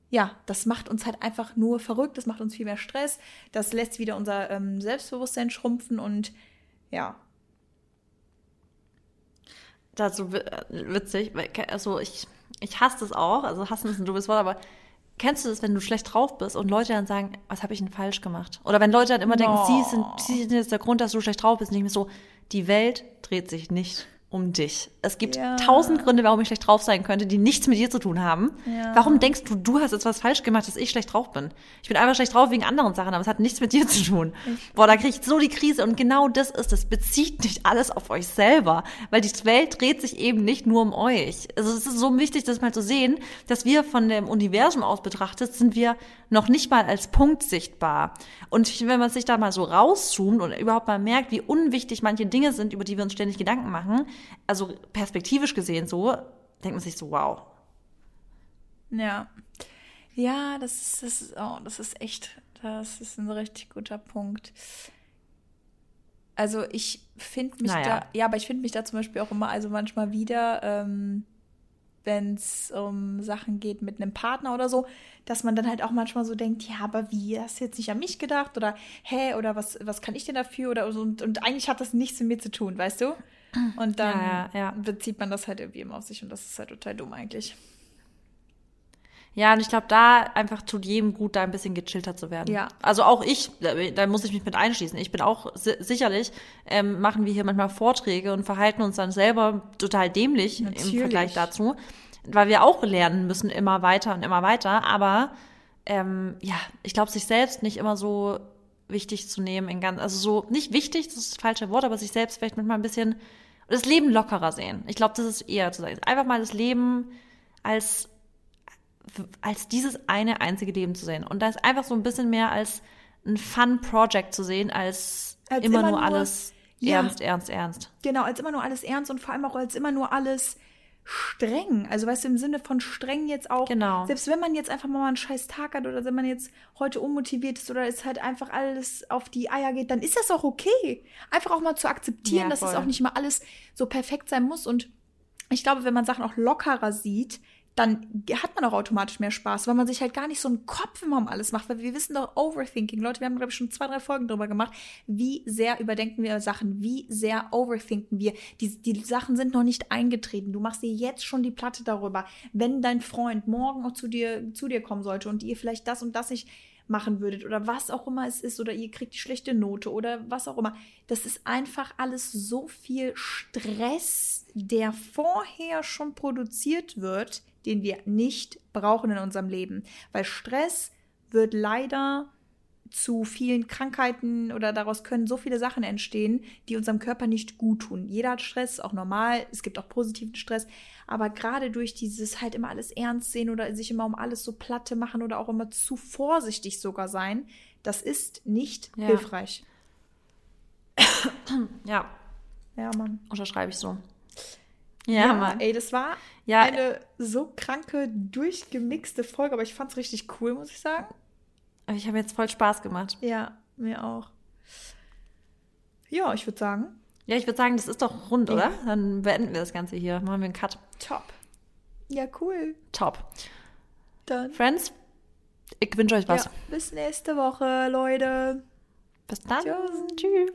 ja, das macht uns halt einfach nur verrückt, das macht uns viel mehr Stress, das lässt wieder unser ähm, Selbstbewusstsein schrumpfen und ja. Dazu witzig, also ich, ich hasse das auch, also hassen ist ein doofes Wort, aber Kennst du das, wenn du schlecht drauf bist und Leute dann sagen, was habe ich denn falsch gemacht? Oder wenn Leute dann immer denken, sie sind, sie sind jetzt der Grund, dass du schlecht drauf bist, nicht mehr so, die Welt dreht sich nicht um dich. Es gibt ja. tausend Gründe, warum ich schlecht drauf sein könnte, die nichts mit dir zu tun haben. Ja. Warum denkst du, du hast jetzt was falsch gemacht, dass ich schlecht drauf bin? Ich bin einfach schlecht drauf wegen anderen Sachen, aber es hat nichts mit dir zu tun. Boah, da kriege ich so die Krise und genau das ist es. Bezieht nicht alles auf euch selber, weil die Welt dreht sich eben nicht nur um euch. Also es ist so wichtig, das mal zu sehen, dass wir von dem Universum aus betrachtet, sind wir noch nicht mal als Punkt sichtbar. Und wenn man sich da mal so rauszoomt und überhaupt mal merkt, wie unwichtig manche Dinge sind, über die wir uns ständig Gedanken machen, also perspektivisch gesehen so, denkt man sich so, wow. Ja. Ja, das ist, das ist, oh, das ist echt, das ist ein richtig guter Punkt. Also ich finde mich naja. da, ja, aber ich finde mich da zum Beispiel auch immer, also manchmal wieder, ähm, wenn es um Sachen geht mit einem Partner oder so, dass man dann halt auch manchmal so denkt, ja, aber wie, hast du jetzt nicht an mich gedacht? Oder hä, oder was, was kann ich denn dafür? Oder so, und, und eigentlich hat das nichts mit mir zu tun, weißt du? Und dann ja, ja, ja. bezieht man das halt irgendwie immer auf sich und das ist halt total dumm eigentlich. Ja, und ich glaube, da einfach tut jedem gut, da ein bisschen gechillter zu werden. Ja. Also auch ich, da, da muss ich mich mit einschließen. Ich bin auch si sicherlich, ähm, machen wir hier manchmal Vorträge und verhalten uns dann selber total dämlich Natürlich. im Vergleich dazu, weil wir auch lernen müssen immer weiter und immer weiter. Aber ähm, ja, ich glaube, sich selbst nicht immer so wichtig zu nehmen in ganz, also so nicht wichtig, das ist das falsche Wort, aber sich selbst vielleicht manchmal ein bisschen das Leben lockerer sehen. Ich glaube, das ist eher zu sagen, einfach mal das Leben als als dieses eine einzige Leben zu sehen und da ist einfach so ein bisschen mehr als ein Fun Project zu sehen als, als immer, immer, nur alles ja, ernst, ernst, ernst. Genau, als immer nur alles ernst und vor allem auch als immer nur alles streng. Also weißt du, im Sinne von streng jetzt auch. Genau. Selbst wenn man jetzt einfach mal einen scheiß Tag hat oder wenn man jetzt heute unmotiviert ist oder es halt einfach alles auf die Eier geht, dann ist das auch okay. Einfach auch mal zu akzeptieren, Ja, dass es auch nicht immer alles so perfekt sein muss. Und ich glaube, wenn man Sachen auch lockerer sieht, dann hat man auch automatisch mehr Spaß, weil man sich halt gar nicht so einen Kopf immer um alles macht, weil wir wissen doch Overthinking. Leute, wir haben, glaube ich, schon zwei, drei Folgen drüber gemacht. Wie sehr überdenken wir Sachen? Wie sehr overthinken wir? Die, die Sachen sind noch nicht eingetreten. Du machst dir jetzt schon die Platte darüber. Wenn dein Freund morgen auch zu dir, zu dir kommen sollte und ihr vielleicht das und das nicht machen würdet oder was auch immer es ist oder ihr kriegt die schlechte Note oder was auch immer. Das ist einfach alles so viel Stress, der vorher schon produziert wird, den wir nicht brauchen in unserem Leben. Weil Stress wird leider zu vielen Krankheiten oder daraus können so viele Sachen entstehen, die unserem Körper nicht gut tun. Jeder hat Stress, auch normal. Es gibt auch positiven Stress. Aber gerade durch dieses halt immer alles ernst sehen oder sich immer um alles so platte machen oder auch immer zu vorsichtig sogar sein, das ist nicht Ja. hilfreich. Ja, Ja, Mann. unterschreibe ich so. Ja, Mann. ey, das war Ja, eine so kranke, durchgemixte Folge, aber ich fand's richtig cool, muss ich sagen. ich habe jetzt voll Spaß gemacht. Ja, mir auch. Ja, ich würde sagen, Ja, ich würde sagen, das ist doch rund, Ja. oder? Dann beenden wir das Ganze hier. Machen wir einen Cut. top. Ja, cool. Top. Dann. Friends, ich wünsche euch was. Ja, bis nächste Woche, Leute. Bis dann. Tschüss. Tschüss.